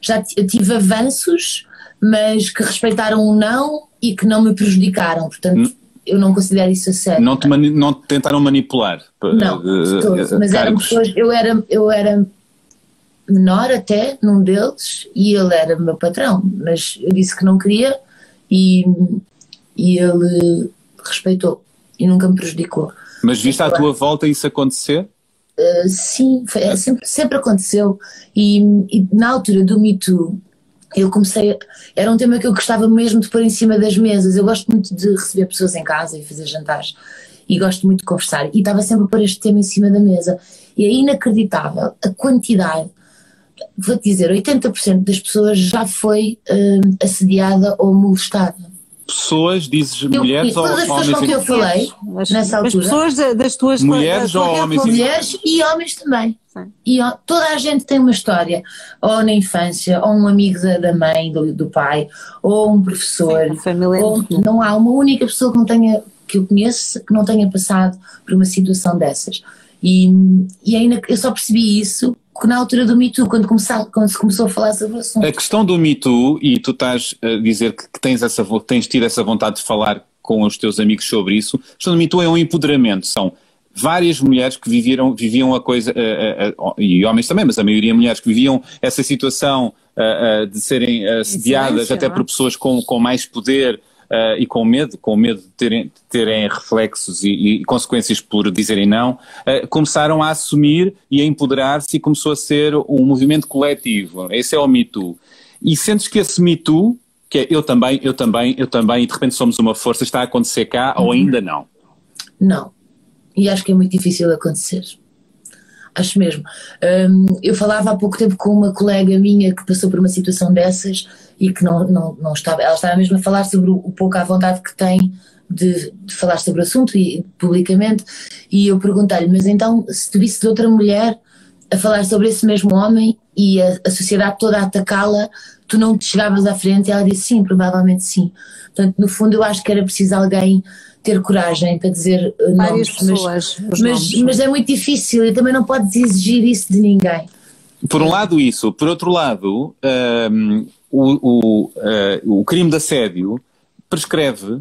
já tive avanços mas que respeitaram o não e que não me prejudicaram. Portanto, N eu não considero isso a sério. Não te, não te tentaram manipular? Não, de todo, mas eram pessoas. Eu era, eu era menor até num deles e ele era meu patrão, mas eu disse que não queria e, e ele respeitou e nunca me prejudicou. Mas viste à tua volta isso acontecer? Uh, sim, foi, é, sempre, sempre aconteceu. E, e, na altura do Me Too, eu comecei. Era um tema que eu gostava mesmo de pôr em cima das mesas. Eu gosto muito de receber pessoas em casa e fazer jantares. E gosto muito de conversar. E estava sempre a pôr este tema em cima da mesa. E é inacreditável a quantidade vou-te dizer, 80% das pessoas já foi uh, assediada ou molestada. Pessoas, dizes eu, mulheres ou homens? Todas as pessoas com que eu falei nessa altura. As pessoas das tuas mulheres ou homens? Mulheres e homens também. E toda a gente tem uma história, ou na infância, ou um amigo da, da mãe, do, do, pai, ou um professor. Sim, família ou, não há uma única pessoa que não tenha que eu conheço que não tenha passado por uma situação dessas. E, e ainda eu só percebi isso na altura do Me Too, quando, começar, quando se começou a falar sobre o assunto. A questão do Me Too, e tu estás a dizer que, tens, essa, tens tido essa vontade de falar com os teus amigos sobre isso, a questão do Me Too é um empoderamento, são várias mulheres que viviam, viviam a coisa, uh, uh, uh, e homens também, mas a maioria mulheres que viviam essa situação de serem assediadas até por pessoas com, com mais poder, uh, e com medo, com medo de terem, de terem reflexos e, e, consequências por dizerem não, uh, começaram a assumir e a empoderar-se e começou a ser um movimento coletivo. Esse é o Me Too. E sentes que esse Me Too, que é eu também, eu também, eu também, e de repente somos uma força, está a acontecer cá uhum. ou ainda não? Não. E acho que é muito difícil acontecer acho mesmo. Um, eu falava há pouco tempo com uma colega minha que passou por uma situação dessas e que não, não, não estava, ela estava mesmo a falar sobre o, pouco à vontade que tem de, de, falar sobre o assunto e publicamente, e eu perguntei-lhe, mas então se tu visse outra mulher a falar sobre esse mesmo homem e a, a sociedade toda a atacá-la, tu não te chegavas à frente? E ela disse sim, provavelmente sim. Portanto, no fundo eu acho que era preciso alguém ter coragem para dizer uh, Várias nomes, pessoas, mas, mas, mas, é muito difícil e também não podes exigir isso de ninguém. Por um lado isso, por outro lado, um, o, o, uh, o crime de assédio prescreve,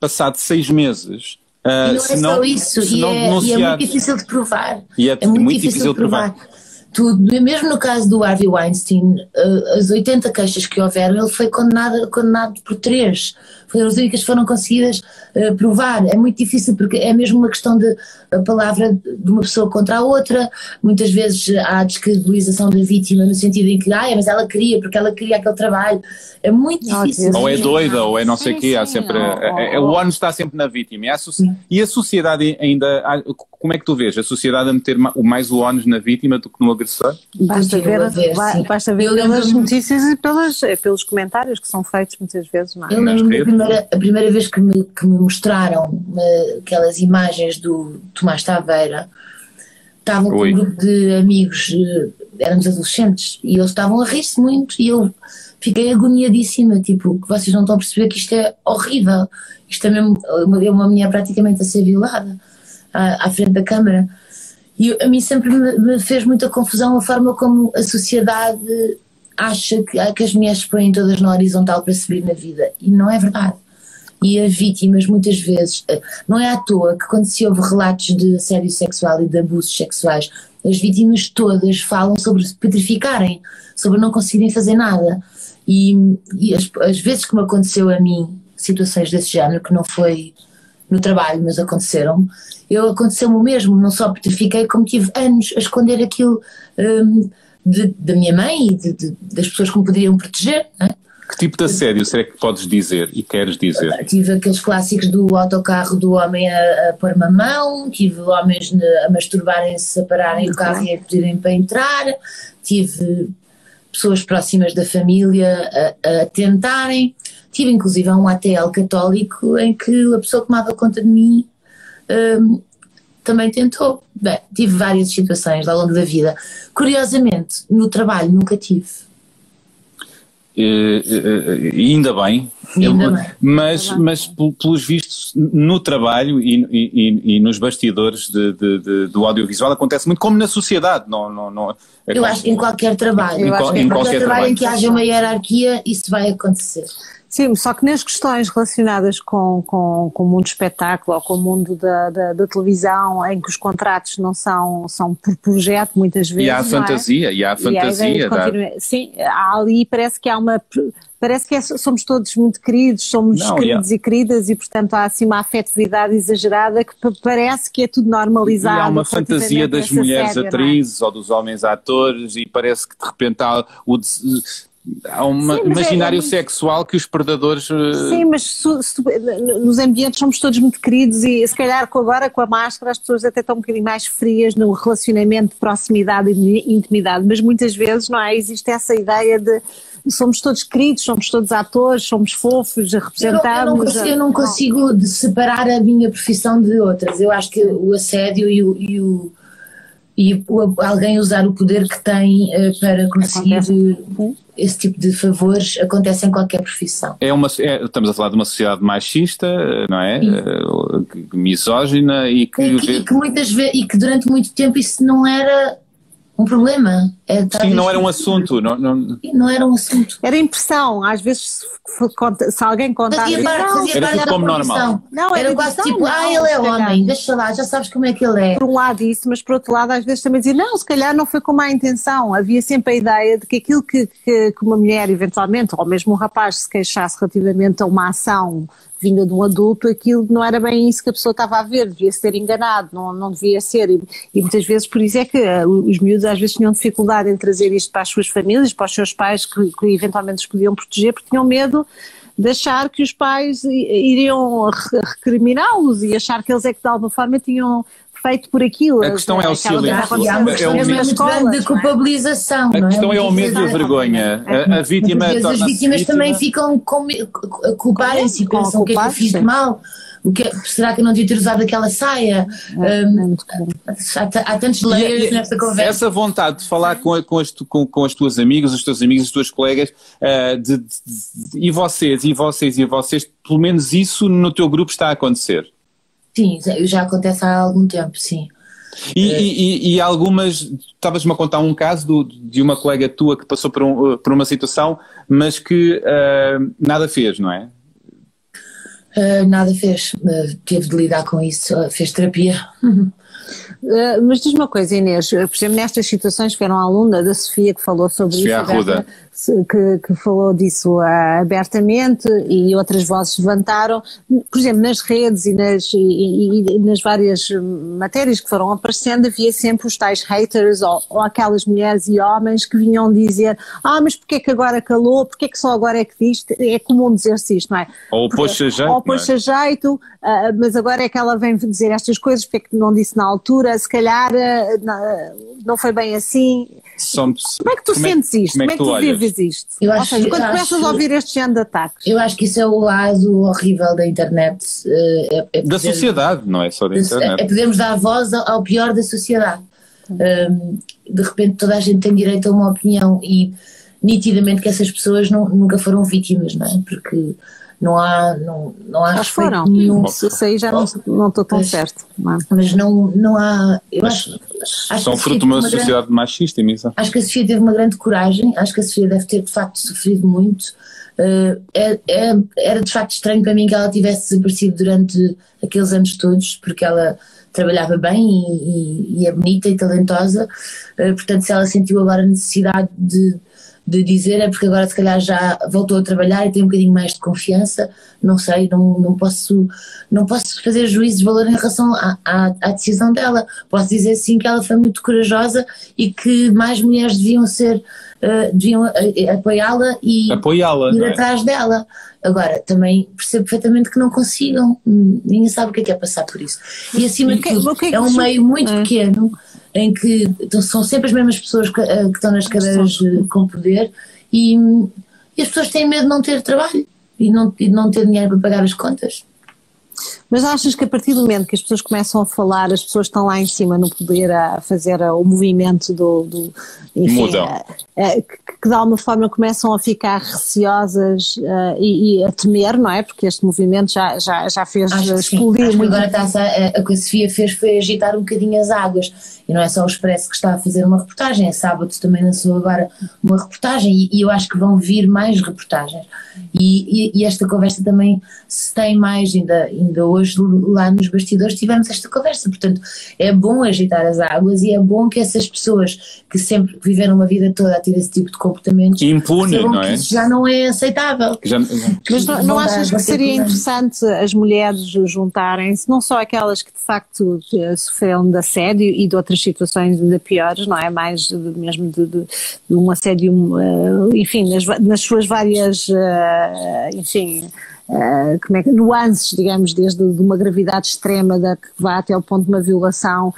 passado seis meses, Uh, e não é só isso, e é, e é, muito difícil de provar. E é, é muito, muito, difícil, de provar. provar. Tu, mesmo no caso do Harvey Weinstein, uh, as 80 queixas que houveram, ele foi condenado, condenado por três foram as únicas que foram conseguidas uh, provar. É muito difícil porque é mesmo uma questão de a palavra de uma pessoa contra a outra. Muitas vezes há a descredibilização da vítima no sentido em que, ah, mas ela queria, porque ela queria aquele trabalho. É muito difícil. Ou é doida, ou é não sei o quê. Há sempre, é, é, o ONU está sempre na vítima. E a, e a sociedade ainda. Como é que tu vês? A sociedade a meter mais o ONU na vítima do que no agressor? Basta ver, ver basta ver pelas notícias e pelas, eh, pelos comentários que são feitos muitas vezes. Não é? Primeira, a primeira vez que me, que me mostraram uh, aquelas imagens do Tomás Taveira, estavam com um grupo de amigos, uh, éramos adolescentes, e eles estavam a rir-se muito, e eu fiquei agoniadíssima, tipo, que vocês não estão a perceber que isto é horrível, isto é mesmo uma, uma mulher praticamente a ser violada à, à frente da câmara. E a mim sempre me, me, fez muita confusão a forma como a sociedade acha que, que as mulheres põem todas na horizontal para subir na vida. E não é verdade. E as vítimas, muitas vezes, eh, não é à toa que quando se ouve relatos de assédio sexual e de abusos sexuais, as vítimas todas falam sobre se petrificarem, sobre não conseguirem fazer nada. E, e as, as vezes que me aconteceu a mim situações desse género, que não foi no trabalho, mas aconteceram, eu aconteceu-me o mesmo, não só petrifiquei, como tive anos a esconder aquilo. Um, de, da minha mãe e de, de, das pessoas que me poderiam proteger. É? Que tipo de assédio será que podes dizer e queres dizer? Tive aqueles clássicos do autocarro do homem a, a pôr-me a mão, tive homens a masturbarem-se, a pararem o carro e a pedirem para entrar, tive pessoas próximas da família a, a tentarem, tive inclusive um ATL católico em que a pessoa que tomava conta de mim um, também tentou. Bem, tive várias situações ao longo da vida. Curiosamente, no trabalho nunca tive. Uh, uh, ainda bem, ainda bem. mas, mas pelos vistos no trabalho e, e, e nos bastidores de, de, de, do audiovisual acontece muito como na sociedade não, não, não é eu acho que em qualquer trabalho em, qual, em qualquer, qualquer trabalho em que haja uma hierarquia isso vai acontecer Sim, só que nas questões relacionadas com, com, com o mundo do espetáculo ou com o mundo da, da, da, televisão, em que os contratos não são, são por projeto, muitas vezes. E há a é? fantasia, e há a fantasia. A sim, há ali, parece que há uma. Parece que é, somos todos muito queridos, somos não, queridos e queridas e, portanto, há assim uma afetividade exagerada que parece que é tudo normalizado. E há uma fantasia das mulheres série, é? atrizes é? ou dos homens atores e parece que de repente há o há um imaginário é, é, sexual que os predadores. Eh, Sim, mas su, su, nos ambientes somos todos muito queridos e se calhar agora com a máscara as pessoas até estão um bocadinho mais frias no relacionamento de proximidade e intimidade, mas muitas vezes não é? Existe essa ideia de somos todos queridos, somos todos atores, somos fofos, representamos. Eu não, eu não consigo, eu não consigo separar a minha profissão de outras. Eu acho que o assédio e o, e o e alguém usar o poder que tem uh, para conseguir Acontece. esse tipo de favores acontece em qualquer profissão. É uma, é, estamos a falar de uma sociedade machista, não é? Uh, misógina e que, e que, e que muitas vezes e que durante muito tempo isso não era um problema. É, Sim, não era um assunto. Não, não... não era um assunto. Era impressão. Às vezes, se, se alguém contasse. Fazia parte, fazia era parte como normal. Não, era, era quase tipo, não, ah, ele é homem, deixa lá, já sabes como é que ele é. Por um lado isso, mas por outro lado, às vezes também dizia, não, se calhar não foi com má intenção. Havia sempre a ideia de que aquilo que, que, que uma mulher, eventualmente, ou mesmo um rapaz, se queixasse relativamente a uma ação vinda de um adulto, aquilo não era bem isso que a pessoa estava a ver, devia ser enganado, não, não devia ser. E, e muitas vezes por isso é que uh, os miúdos às vezes tinham dificuldade em trazer isto para as suas famílias, para os seus pais que, que eventualmente os podiam proteger, porque tinham medo de achar que os pais iriam recriminá-los e achar que eles é que de alguma forma tinham feito por aquilo. A questão é o silêncio. É muito grande de culpabilização. A questão é, é o medo e a vergonha. A, a vítima As vítimas também ficam com, a culparem-se e pensam o que é que eu fiz de mal. O que, será que eu não devia ter usado aquela saia? É, um, há, há, tantos layers nesta conversa. Essa vontade de falar com, com, as, com, com as tuas amigas, os teus amigos, as tuas colegas, uh, de, de, de, e vocês, e vocês, e vocês, pelo menos isso no teu grupo está a acontecer. Sim, já acontece há algum tempo, sim. E, é. e, e, algumas, estavas-me a contar um caso do, de uma colega tua que passou por, um, por uma situação, mas que uh, nada fez, não é? Uh, nada fez, uh, teve de lidar com isso, fez terapia. mas diz uma coisa, Inês, por exemplo, nestas situações que eram aluna da Sofia que falou sobre Sofia isso. Arruda que, que falou disso uh, abertamente e outras vozes levantaram, por exemplo, nas redes e nas, e, e nas várias matérias que foram aparecendo, havia sempre os tais haters ou, ou, aquelas mulheres e homens que vinham dizer ah, mas porquê que agora calou, porquê que só agora é que diz, é comum dizer-se isto, não é? Ou poxa jeito, Ou poxa é? jeito, uh, mas agora é que ela vem dizer estas coisas, porque é que não disse na altura, se calhar uh, não foi bem assim. Como é que tu como é sentes isto? Como é como é que tu, tu vives isto? Eu Ou seja, quando começas acho, a ouvir este género de ataques. Eu acho que isso é o lado horrível da internet. Eh, é, é poder, da sociedade, não é só da internet. É, podermos dar voz ao pior da sociedade. Um, de repente toda a gente tem direito a uma opinião e nitidamente que essas pessoas não, nunca foram vítimas, não é? Porque não há, não, não há Elas foram, nenhum. Isso aí já não, não estou tão mas, certo. Mas, mas não, não há. Eu acho, acho são fruto de uma, uma sociedade grande, machista, Misa. Acho que a Sofia teve uma grande coragem, acho que a Sofia deve ter de facto sofrido muito. Uh, é, é, era de facto estranho para mim que ela tivesse desaparecido durante aqueles anos todos, porque ela trabalhava bem e, e, e é bonita e talentosa, uh, portanto, se ela sentiu agora a necessidade de de dizer é porque agora se calhar já voltou a trabalhar e tem um bocadinho mais de confiança, não sei, não, não, posso, não posso fazer juízo de valor em relação à, à, à, decisão dela. Posso dizer sim que ela foi muito corajosa e que mais mulheres deviam ser, uh, deviam eh, apoiá-la e apoiá-la, ir é? atrás dela. Agora, também percebo perfeitamente que não consigam, ninguém sabe o que é, que é passar por isso. E acima de tudo, é um meio muito é. pequeno em que são sempre as mesmas pessoas que, eh, que estão nas cadeiras com poder e, e, as pessoas têm medo de não ter trabalho e não, e de não ter dinheiro para pagar as contas. Mas achas que a partir do momento que as pessoas começam a falar, as pessoas estão lá em cima no poder a fazer o movimento do. do enfim, a, a, que, que, de alguma forma começam a ficar receosas uh, e, e, a temer, não é? Porque este movimento já, já, já fez explodir muito. Agora está a, a que a Sofia fez foi agitar um bocadinho as águas. E não é só o Expresso que está a fazer uma reportagem, é sábado também lançou agora uma reportagem e, e eu acho que vão vir mais reportagens. E, e, e, esta conversa também, se tem mais, ainda, ainda hoje lá nos bastidores tivemos esta conversa. Portanto, é bom agitar as águas e é bom que essas pessoas que sempre viveram uma vida toda a ter esse tipo de comportamentos impune, não é? isso já não é aceitável. Já, Mas não, não achas que seria interessante as mulheres juntarem-se, não só aquelas que de facto sofreram de assédio e de outras situações ainda piores, não é? Mais de, mesmo de, de, de, um assédio, uh, enfim, nas, nas, suas várias, uh, enfim. Uh, como é que, nuances, digamos, desde uma gravidade extrema da que vai até o ponto de uma violação,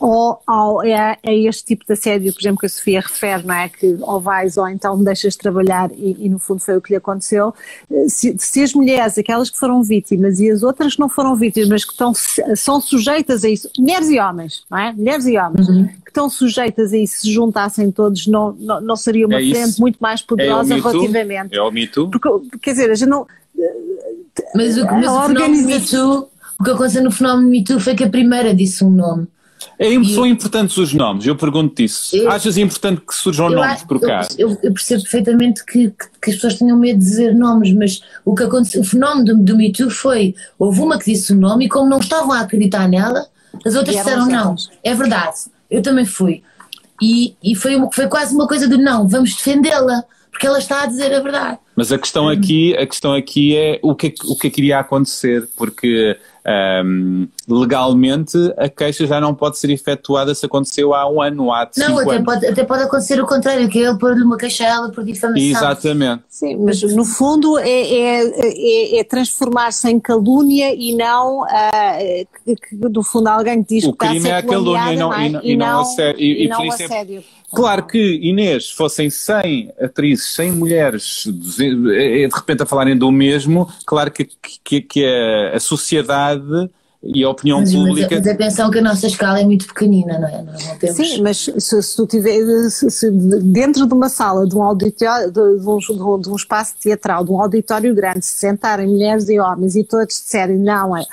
ou ao, é, é, este tipo de assédio, por exemplo, que a Sofia refere, não é? Que ou vais ou então me deixas trabalhar e, e no fundo foi o que lhe aconteceu. Se, se, as mulheres, aquelas que foram vítimas e as outras que não foram vítimas, mas que estão, são sujeitas a isso, mulheres e homens, não é? Mulheres e homens, uhum. que estão sujeitas a isso, se juntassem todos, não, não, não seria uma é frente muito mais poderosa é relativamente. É o Me Too? Porque, quer dizer, a gente não. Mas o, mas o fenómeno Me Too, o que aconteceu no fenómeno Me Too foi que a primeira disse um nome. É, são importantes os nomes, eu pergunto isso. Eu, Achas importante que surjam nomes por cá? Eu, eu, percebo perfeitamente que, que, que, as pessoas tenham medo de dizer nomes, mas o que aconteceu, o fenómeno do, do Me Too foi, houve uma que disse o nome e como não estavam a acreditar nela, as outras disseram não, é verdade, eu também fui. E, e foi, uma, foi quase uma coisa de não, vamos defendê-la, porque ela está a dizer a verdade. Mas a questão aqui, a questão aqui é o que, é o que é que iria acontecer, porque um, legalmente a queixa já não pode ser efetuada se aconteceu há um ano, há não, cinco até anos. Pode, até pode acontecer o contrário, que é ele pôr-lhe uma queixa a ela por difamação. Exatamente. Sim, mas no fundo é, é, é, é transformar-se em calúnia e não, uh, que, que, no fundo, alguém que diz o que está a crime é a calúnia e não, e não, e não, assédio. E, e, não assédio. Claro que, Inês, fossem 100 atrizes, 100 mulheres, de repente a falarem do mesmo, claro que, que, que a, a sociedade e a opinião mas, pública. Mas, mas atenção que a nossa escala é muito pequenina, não é? Não, temos... Sim, mas se, se tu tiver se, se, dentro de uma sala, de um auditório, de, de, um, de, um, espaço teatral, de um auditório grande, se sentarem mulheres e homens e todos disserem não, é,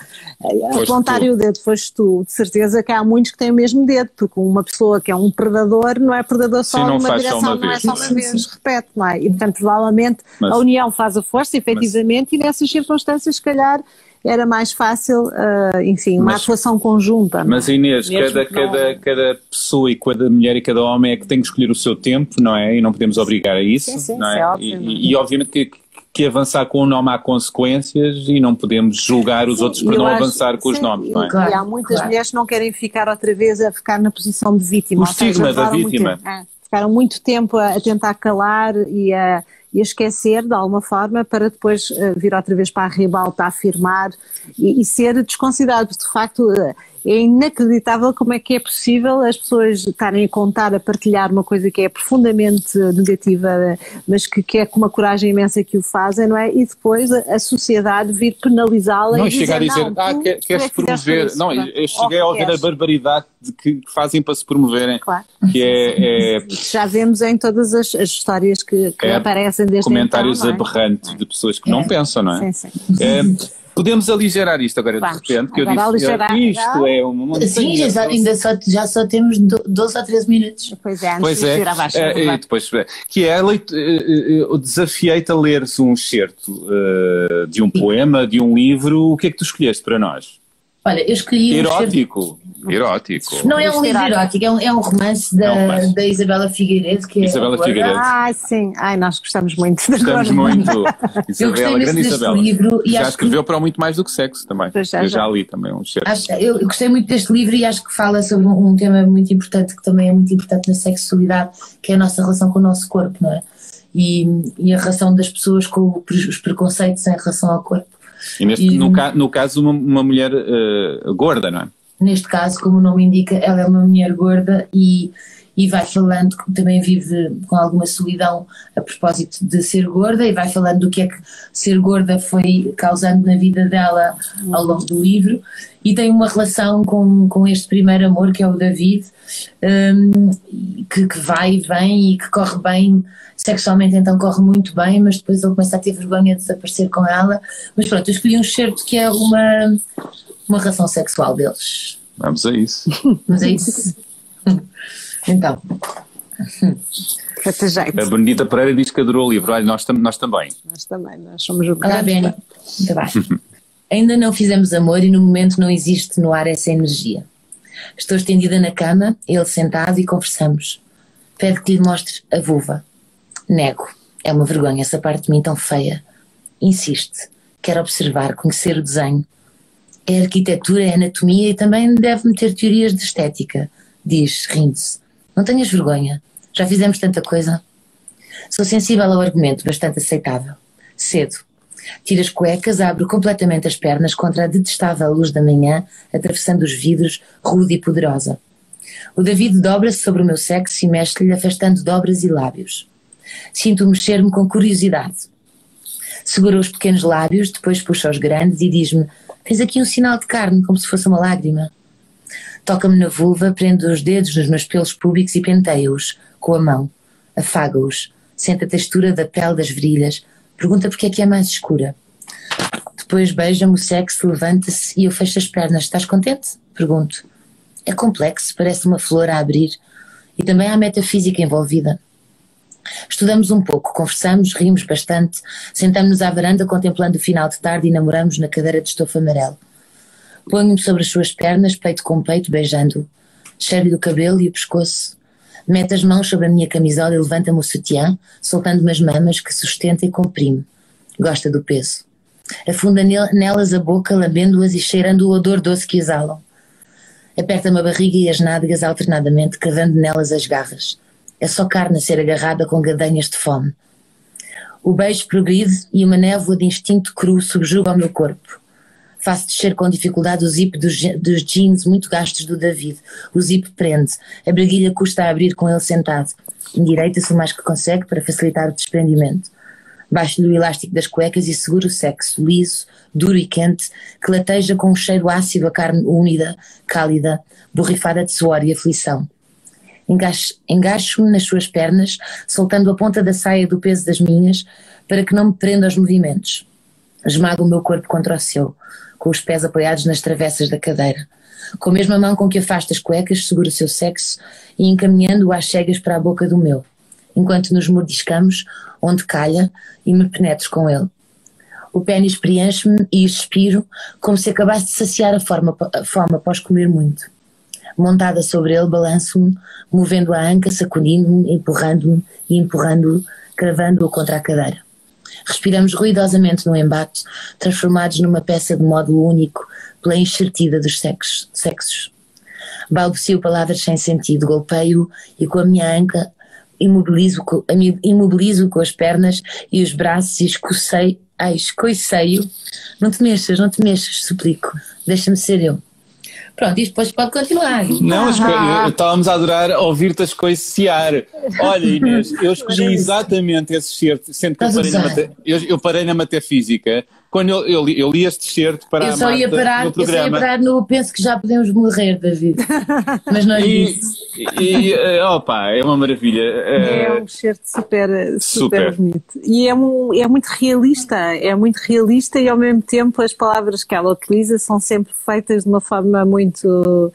é apontarem o dedo, foste tu, de certeza que há muitos que têm o mesmo dedo, porque uma pessoa que é um predador não é predador só Sim, numa direção, só não é só uma vez, repete, não é? E portanto, provavelmente mas, a união faz a força, efetivamente, mas, e nessas circunstâncias, se calhar era mais fácil, uh, enfim, uma mas, atuação conjunta. Mas Inês, cada, cada, cada pessoa e cada mulher e cada homem é que tem que escolher o seu tempo, não é? E não podemos obrigar a isso, sim, sim, não é? é óbvio, e, e, obviamente que, que avançar com o nome há consequências e não podemos julgar os sim, outros por não acho, avançar com sim, os nomes, não é? Claro, e há muitas claro. mulheres que não querem ficar outra vez a ficar na posição de vítima. O estigma da vítima. Muito, é, ficaram muito tempo a, a tentar calar e a e a esquecer de alguma forma para depois uh, vir outra vez para a ribalta afirmar e, e ser desconsiderado. De facto, uh, é inacreditável como é que é possível as pessoas estarem a contar, a partilhar uma coisa que é profundamente negativa, mas que, que é com uma coragem imensa que o fazem, não é? E depois a, a sociedade vir penalizá-la não, e chegar dizer, a dizer, não, ah, quer, queres é promover. Isso, não, eu cheguei a ouvir a barbaridade que fazem para se promoverem. Claro. Que é, é... Já vemos em todas as, as histórias que, que é, aparecem desde Comentários então, é? aberrantes de pessoas que não é. pensam, não é? Sim, sim. Podemos aligerar isto agora Vamos. de repente, que eu disse isto é uma montanha. Sim, já, ainda só, já só temos 12 ou 13 minutos. Pois é, antes pois de é, ir abaixo. É, é, depois, que é, eu desafiei-te a leres um excerto uh, de um poema, de um livro, o que é que tu escolheste para nós? Olha, eu escolhi. Erótico. Erótico. Não é um livro erótico, é um, é um romance da, é um da Isabela Figueiredo. Que é Isabela Figueiredo. Ah, sim. Ai, nós gostamos muito. Gostamos muito. Isabela, grande Isabela. Livro e já escreveu que... para muito mais do que sexo também. Já, eu já, já li também um. Acho, eu, eu, gostei muito deste livro e acho que fala sobre um, um tema muito importante, que também é muito importante na sexualidade, que é a nossa relação com o nosso corpo, não é? E, e a relação das pessoas com os preconceitos em relação ao corpo. E, neste, e no, no, caso, uma, uma mulher uh, gorda, não é? Neste caso, como o nome indica, ela é uma mulher gorda e, e vai falando também vive com alguma solidão a propósito de ser gorda e vai falando do que é que ser gorda foi causando na vida dela ao longo do livro e tem uma relação com, com este primeiro amor que é o David um, que, que vai e vem e que corre bem sexualmente então corre muito bem, mas depois ele começa a ter vergonha de desaparecer com ela. Mas pronto, eu escolhi um certo que é uma, uma relação sexual deles. Vamos a isso. Vamos a isso. então. A Benedita Pereira diz que adorou o livro. Olha, nós, tam nós também. Nós também, nós somos o Olá, Beni. Muito bem. Ainda não fizemos amor e no momento não existe no ar essa energia. Estou estendida na cama, ele sentado e conversamos. Pede que lhe mostre a vulva. Nego. É uma vergonha essa parte de mim tão feia. Insiste. Quer observar, conhecer o desenho. É arquitetura, é anatomia e também deve meter teorias de estética. Diz, rindo-se. Não tenhas vergonha. Já fizemos tanta coisa. Sou sensível ao argumento, bastante aceitável. Cedo. Tiro as cuecas, abro completamente as pernas contra a detestável luz da manhã, atravessando os vidros, rude e poderosa. O David dobra-se sobre o meu sexo e mexe-lhe afastando dobras e lábios. Sinto mexer-me com curiosidade. Segura os pequenos lábios, depois puxa os grandes e diz-me: Tens aqui um sinal de carne, como se fosse uma lágrima. Toca-me na vulva, prende os dedos nos meus pelos públicos e penteia-os com a mão. Afaga-os. Sente a textura da pele das virilhas. Pergunta porque é que é mais escura. Depois beija-me o sexo, levanta-se e eu fecho as pernas. Estás contente? Pergunto. É complexo, parece uma flor a abrir. E também há metafísica envolvida. Estudamos um pouco, conversamos, rimos bastante, sentamos-nos à varanda contemplando o final de tarde e namoramos na cadeira de estofo amarelo. Ponho-me sobre as suas pernas, peito com peito, beijando-o. Cheiro do cabelo e o pescoço. Mete as mãos sobre a minha camisola e levanta-me o sutiã, soltando-me as mamas que sustenta e comprime. Gosta do peso. Afunda nelas a boca, lambendo-as e cheirando o odor doce que exalam. Aperta-me a barriga e as nádegas alternadamente, cavando nelas as garras. É só carne a ser agarrada com gadanhas de fome. O beijo progride e uma névoa de instinto cru subjuga o meu corpo. Faço descer com dificuldade o zip dos, dos jeans muito gastos do David. O zip prende. A braguilha custa a abrir com ele sentado. Endireita-se o mais que consegue para facilitar o desprendimento. Baixo-lhe o elástico das cuecas e seguro o sexo, liso, duro e quente, que lateja com um cheiro ácido a carne úmida, cálida, borrifada de suor e aflição. Engaixo-me nas suas pernas, soltando a ponta da saia do peso das minhas, para que não me prenda aos movimentos. Esmago o meu corpo contra o seu, com os pés apoiados nas travessas da cadeira. Com a mesma mão com que afasta as cuecas, seguro o seu sexo e encaminhando-o às cegas para a boca do meu, enquanto nos mordiscamos, onde calha, e me penetro com ele. O pênis preenche-me e expiro, como se acabasse de saciar a, forma, a fome após comer muito. Montada sobre ele, balanço-me, movendo a anca, sacudindo-me, empurrando-me e empurrando-o, cravando-o contra a cadeira. Respiramos ruidosamente no embate, transformados numa peça de módulo único pela enxertida dos sexos. sexos. Balbucio palavras sem sentido, golpeio e com a minha anca imobilizo, imobilizo com as pernas e os braços e escocei, ai, escoiceio. Não te mexas, não te mexas, suplico. Deixa-me ser eu. Pronto, isto depois pode continuar. Não, ah. estávamos a adorar ouvir-te a escoiciar. Olha, Inês, eu escolhi exatamente esse certo, sendo que eu parei, na, eu, eu parei na metafísica quando eu, eu, li, eu li este certo para eu só ia parar, no programa. Eu só ia parar no penso que já podemos morrer, David. Mas não é isso. E, eh, opa, é uma maravilha. É eh, um certo super, super, super, bonito. E é, um, é muito realista, é muito realista e ao mesmo tempo as palavras que ela utiliza são sempre feitas de uma forma muito,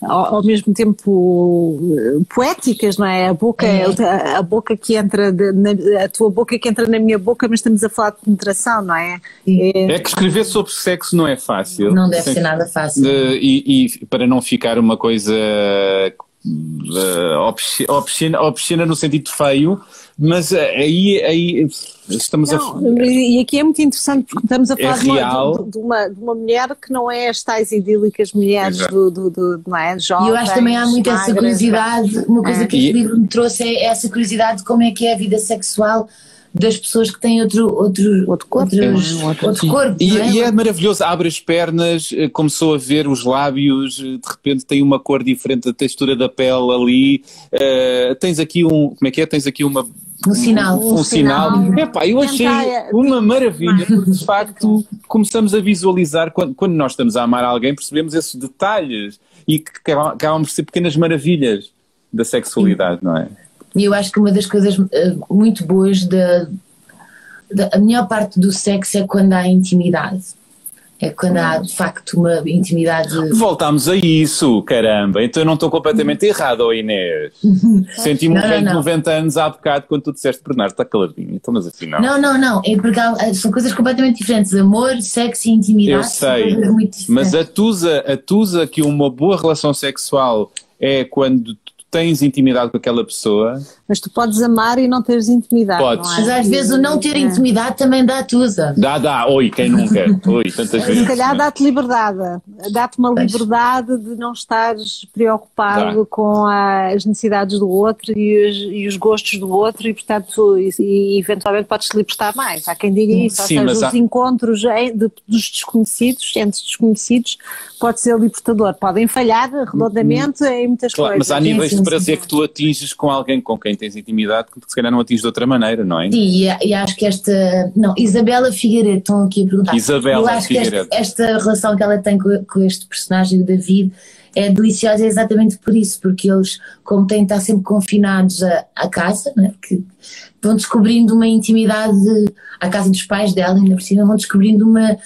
ao, ao mesmo tempo poéticas, não é? A boca, é. a, a, boca que entra, de, na, a tua boca que entra na minha boca, mas estamos a falar de penetração, não é? É, é que escrever sobre sexo não é fácil. Não deve ser nada fácil. e, e, para não ficar uma coisa uh, obscena, obscena no sentido feio, mas aí, aí estamos não, a. E aqui é muito interessante porque estamos a é falar é de, uma, de, uma, de, uma, mulher que não é as tais idílicas mulheres do, do, do, não é? Jovens, e eu acho que também há muito essa curiosidade. Uma coisa é. que este livro me trouxe é essa curiosidade de como é que é a vida sexual das pessoas que têm outro, outro, outro corpo. Outros, outro, outro corpo e, é? e, é? maravilhoso, abre as pernas, eh, começou a ver os lábios, eh, de repente tem uma cor diferente, a textura da pele ali. Uh, tens aqui um, como é que é? Tens aqui uma. Um sinal. Um, um sinal. sinal. Epá, eu achei uma maravilha, porque de facto começamos a visualizar, quando, quando nós estamos a amar alguém, percebemos esses detalhes e que acabam por ser pequenas maravilhas da sexualidade, não é? E eu acho que uma das coisas uh, muito boas da, da. A melhor parte do sexo é quando há intimidade. É quando há de facto uma intimidade. Voltámos a isso, caramba. Então eu não estou completamente errado, oh Inês. Senti-me um Não, não, velho de não. 90 anos há bocado quando tu disseste Bernardo, está caladinho. Então, mas afinal. Não, não, não. É porque há- são coisas completamente diferentes. Amor, sexo e intimidade. Eu sei, coisas muito diferentes. mas atusa, atusa que uma boa relação sexual é quando tens intimidade com aquela pessoa. Mas tu podes amar e não teres intimidade. Podes. não é? Mas às vezes o não ter É. intimidade também dá tusa. Dá, dá, oi, quem nunca? Oi, tantas vezes. Se calhar dá-te liberdade, dá-te uma liberdade de não estares preocupado Dá. com as necessidades do outro e os, e os gostos do outro e, portanto, e, e eventualmente podes-te libertar mais. Há quem diga isso, Sim, ou mas seja, os há- encontros em- de- dos desconhecidos, entre desconhecidos, pode ser libertador. Podem falhar redondamente em muitas Claro, coisas. mas há níveis sim, de sim, prazer que tu atinges com alguém com quem tens intimidade que se calhar não atinges de outra maneira, não é? Sim, e, e acho que esta. Não, Isabela Figueiredo, estão aqui a perguntar. Isabela Eu acho Figueiredo. que esta, esta relação que ela tem com, com este personagem, o David, é deliciosa exatamente por isso, porque eles, como têm de estar sempre confinados à, à casa, né, que vão descobrindo uma intimidade à casa dos pais dela, ainda por cima, vão descobrindo uma,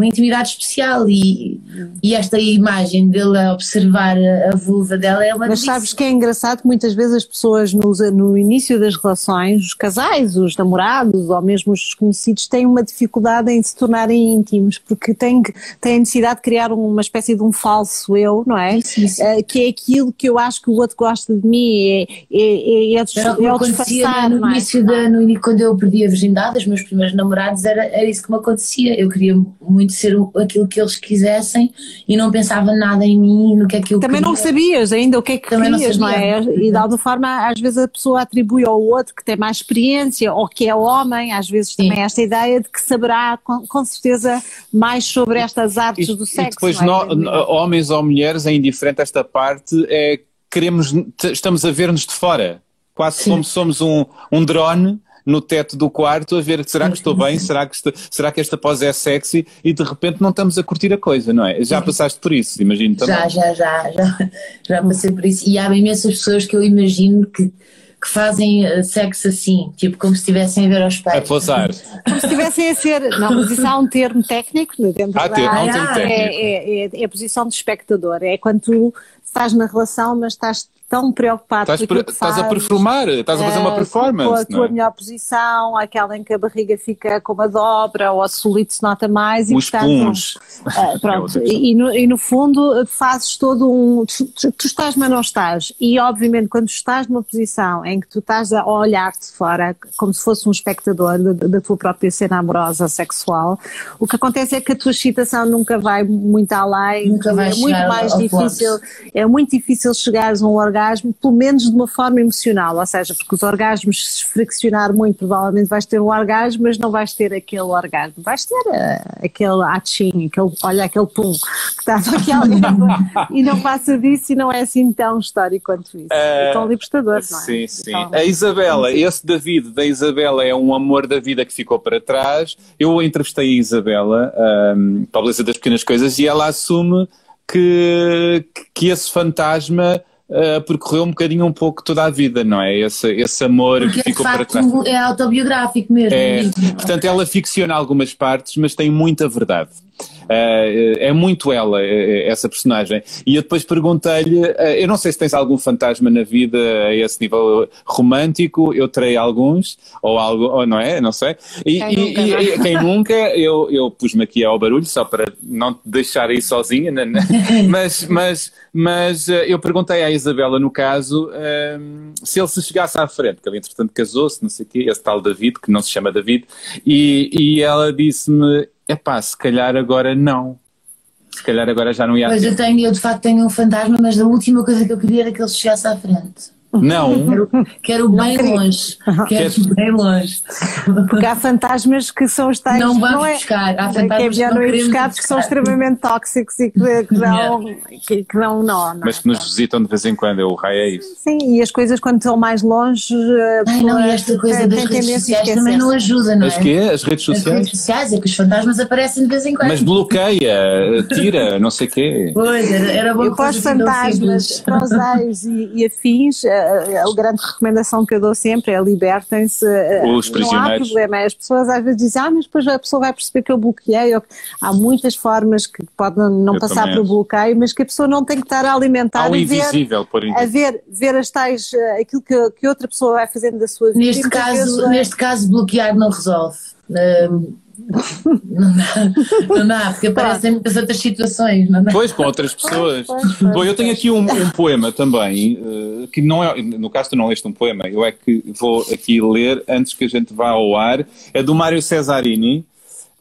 uma intimidade especial e, e esta imagem dele a observar a, vulva dela é uma Mas delícia. sabes que é engraçado que muitas vezes as pessoas no, no início das relações, os casais, os namorados ou mesmo os desconhecidos têm uma dificuldade em se tornarem íntimos porque têm, têm a necessidade de criar uma espécie de um falso eu, não é? Eh, que é aquilo que eu acho que o outro gosta de mim, é, é, é, é, é o disfarçar, no início da, no, quando eu perdi a virgindade, os meus primeiros namorados, era, era isso que me acontecia. Eu queria muito ser o- aquilo que eles quisessem e não pensava nada em mim, no que é que eu Também não queria. sabias ainda o que é que Também não querias, não, é? sabia. E de alguma forma, às vezes a pessoa atribui ao outro que tem mais experiência ou que é homem, às vezes Sim. também esta ideia de que saberá com, com certeza mais sobre estas artes E, do e sexo. depois, não é? nó- homens ou mulheres, é indiferente esta parte, é queremos, estamos a ver-nos de fora, quase Sim. como se somos um, um drone no teto do quarto a ver será que estou bem, será que, esta- será que esta pose é sexy e de repente não estamos a curtir a coisa, não é? Já passaste por isso, imagino também. Já, já, já, já, já passei por isso. E há imensas pessoas que eu imagino que, que fazem eh, sexo assim, tipo como se estivessem a ver aos A pés. posar. Como se estivessem a ser. Não, mas isso há um termo técnico dentro Há da termo, há um termo é- técnico. É, é- é a posição de espectador. É quando tu estás na relação, mas estás tão preocupado Estás, com aquilo que estás a fazes, performar, estás a fazer uma eh, performance. Com a não tua é? melhor posição, aquela em que a barriga fica com uma dobra ou a solito se nota mais. e, Os portanto, puns. ah, É pronto, e, e no, e no fundo fazes todo um. Tu, tu- estás, mas não estás. E obviamente, quando estás numa posição em que tu estás a olhar-te fora, como se fosse um espectador da, da tua própria cena amorosa sexual, o que acontece é que a tua excitação nunca vai muito além. Nunca vai é muito mais difícil. ponto. É muito difícil chegares a um orgasmo, pelo menos de uma forma emocional. Ou seja, porque os orgasmos, se friccionar muito, provavelmente vais ter um orgasmo, mas não vais ter aquele orgasmo. Vais ter eh, aquele atching, aquele, olha, aquele pum que está aqui língua e não passa disso e não é assim tão histórico quanto isso. É tão libertador, não é? Sim, sim. Então, A Isabela, esse David da Isabela é um amor da vida que ficou para trás. Eu entrevistei a Isabela ahm, para a beleza das pequenas coisas e ela assume que, que esse fantasma ah, percorreu um bocadinho um pouco toda a vida, não é? Esse, esse amor Porque que de ficou para trás. é autobiográfico mesmo. É, mesmo. portanto, ela ficciona algumas partes, mas tem muita verdade. Uh, é muito ela, eh, essa personagem. E eu depois perguntei-lhe: eu não sei se tens algum fantasma na vida a esse nível romântico, eu terei alguns, ou algo, ou não é? Não sei. E Quem e- nunca, e- é? quem nunca, eu, eu pus-me aqui ao barulho, só para não te deixar aí sozinha, né, né? mas, mas, mas eu perguntei à Isabela, no caso, um, se ele se chegasse à frente, porque ele entretanto casou-se, não sei o quê, esse tal David, que não se chama David, e, e ela disse-me: epá, se calhar agora não. Se calhar agora já não ia. Pois eu tenho, eu de facto tenho um fantasma, mas a última coisa que eu queria era que ele chegasse à frente. Não. Quero, quero bem longe. Quero bem longe. Porque há fantasmas que são os tais. Não vamos é, buscar. Há que é fantasmas que melhor não não ir buscar porque são extremamente tóxicos e que, que dão, que, que dão nó. não é? Mas que nos visitam de vez em quando, o raio é isso. Sim, e as coisas quando estão mais longe. a Ai, não, e esta coisa das redes sociais também não ajuda, não é? As quê? As redes As sociais? redes sociais é que os fantasmas aparecem de vez em quando. Mas bloqueia, tira, não sei o quê. Pois, era, era bom Eu assim tão fantasmas para os e, e afins, a, a, grande recomendação que eu dou sempre é libertem-se. Os não há problema. As pessoas às vezes dizem, ah, mas depois a pessoa vai perceber que eu bloqueei. Há muitas formas que podem não eu passar pelo bloqueio, mas que a pessoa não tem que estar a alimentar. Há um invisível, por a ver, ver as tais, aquilo que, que outra pessoa vai fazendo da sua vida. Neste, caso, neste caso, bloquear não resolve. Um, não dá, não dá, porque aparecem muitas outras situações, não é? Pois, com outras pessoas. Pois, pois, pois, Bom, eu tenho aqui um, um poema também, uh, que não é, no caso tu não leste um poema, eu é que vou aqui ler antes que a gente vá ao ar, é do Mário Cesarini,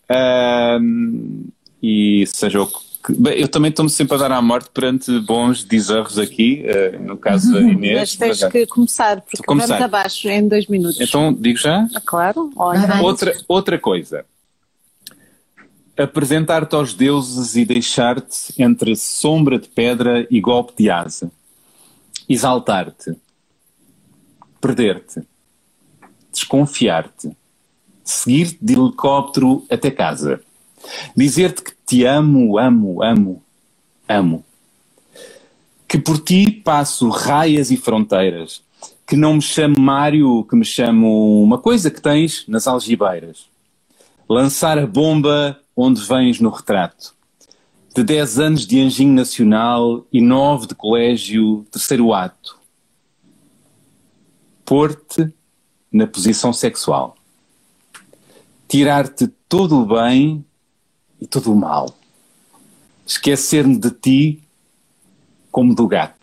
uh, e seja o que Bem, eu também estou-me sempre a dar à morte perante bons deserros aqui, uh, no caso da Inês. Mas tens que começar, porque começar. vamos abaixo em dois minutos. Então, digo já? Ah, claro. Olha. Outra, outra coisa. Apresentar-te aos deuses e deixar-te entre sombra de pedra e golpe de asa. Exaltar-te. Perder-te. Desconfiar-te. Seguir-te de helicóptero até casa Dizer-te que te amo, amo, amo, amo. Que por ti passo raias e fronteiras. Que não me chamo Mário, que me chamo uma coisa que tens nas algibeiras. Lançar a bomba onde vens no retrato. De 10 anos de anjinho nacional e 9 de colégio, terceiro ato. Pôr-te na posição sexual. Tirar-te todo o bem e todo o mal. Esquecer-me de ti como do gato.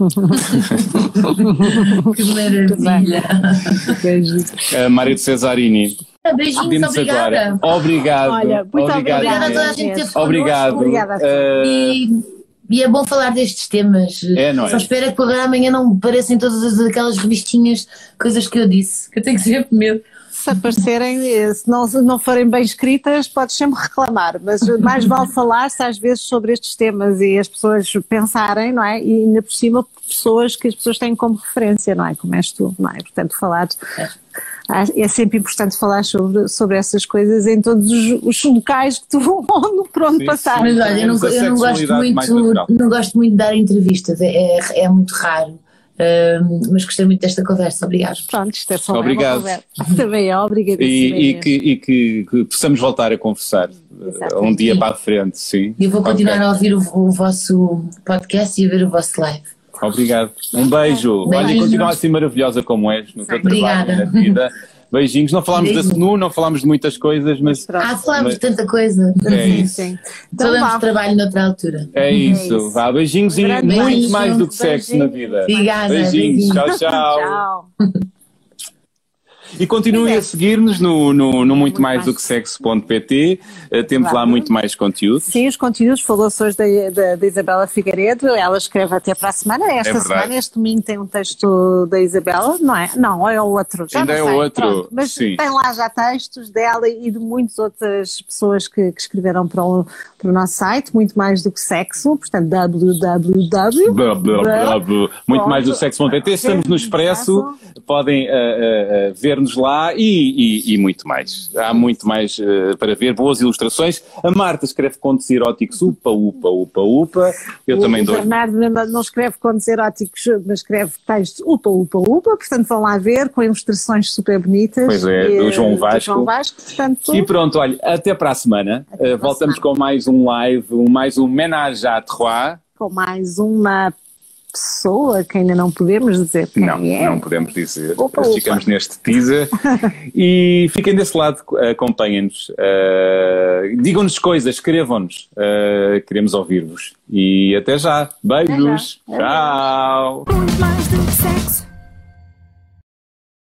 que maravilha! uh, Mário de Cesarini. Ah, beijinhos, obrigada. Agora. Obrigado. Olha, muito obrigado. Obrigada a toda a gente que esteve Obrigado. Obrigada. Uh... E, e, é bom falar destes temas. É, não é? Só espero que amanhã não parecem todas aquelas revistinhas, coisas que eu disse, que eu tenho sempre medo se aparecerem, se não, se não forem bem escritas, podes sempre reclamar, mas mais vale falar-se às vezes sobre estes temas e as pessoas pensarem, não é? E ainda por cima pessoas que as pessoas têm como referência, não é? Como és tu, não é? Portanto, falar é sempre importante falar sobre, sobre essas coisas em todos os, os locais que tu onde, por onde passar. Mas olha, eu não, eu não gosto muito, não gosto muito de dar entrevistas, é, é, é muito raro. Uh, mas gostei muito desta conversa, obrigado. Pronto, isto é só Obrigado. Também é, obrigado. E, e, que, e que, que, possamos voltar a conversar uh, um dia para a frente, sim. Eu vou continuar okay. a ouvir o, o, vosso podcast e a ver o vosso live. Obrigado. Um beijo. beijo. Olha, continua assim maravilhosa como és no teu trabalho na vida. Beijinhos. Não falámos da SNU, não falámos de muitas coisas, mas. Ah, falámos de tanta coisa. É sim, isso. sim. Então, Falamos trabalho noutra altura. É isso. É isso. Vá, beijinhos e muito mais do que sexo na vida. Obrigada. Beijinhos. beijinhos. Tchau, tchau. tchau. E continuem a seguir-nos no, no, no, muito, muito mais, mais do que sexo.pt. Uh, temos claro. lá muito mais conteúdo. Sim, os conteúdos. Falou-se hoje da, da, da, Isabela Figueiredo. Ela escreve até para a semana. Esta é semana, este domingo, tem um texto da Isabela, não é? Não, é o outro. Já Ainda é o outro. Pronto, mas sim. tem lá já textos dela e de muitas outras pessoas que, que escreveram para o, para o nosso site. Muito mais do que sexo. Portanto, www. muito mais do que sexo.pt. Estamos no Expresso. Podem uh, uh, ver ver-nos lá e, e, e, muito mais. Há muito mais uh, para ver, boas ilustrações. A Marta escreve contos eróticos, upa, upa, upa, upa. Eu o também dou. O Bernardo não escreve contos eróticos, mas escreve textos upa, upa, upa. Portanto, vão lá ver com ilustrações super bonitas. Pois é, do João Vasco. Do João Vasco portanto, e pronto, olha, até para a semana. Uh, voltamos com mais um live, mais um Menage à Trois. Com mais uma pessoa que ainda não podemos dizer quem não, é. Não, podemos dizer. Opa, opa. Ficamos neste teaser. e fiquem desse lado, acompanhem-nos. Uh, Digam-nos coisas, escrevam-nos. Uh, queremos ouvir-vos. E até já. Beijos. Até já. Tchau.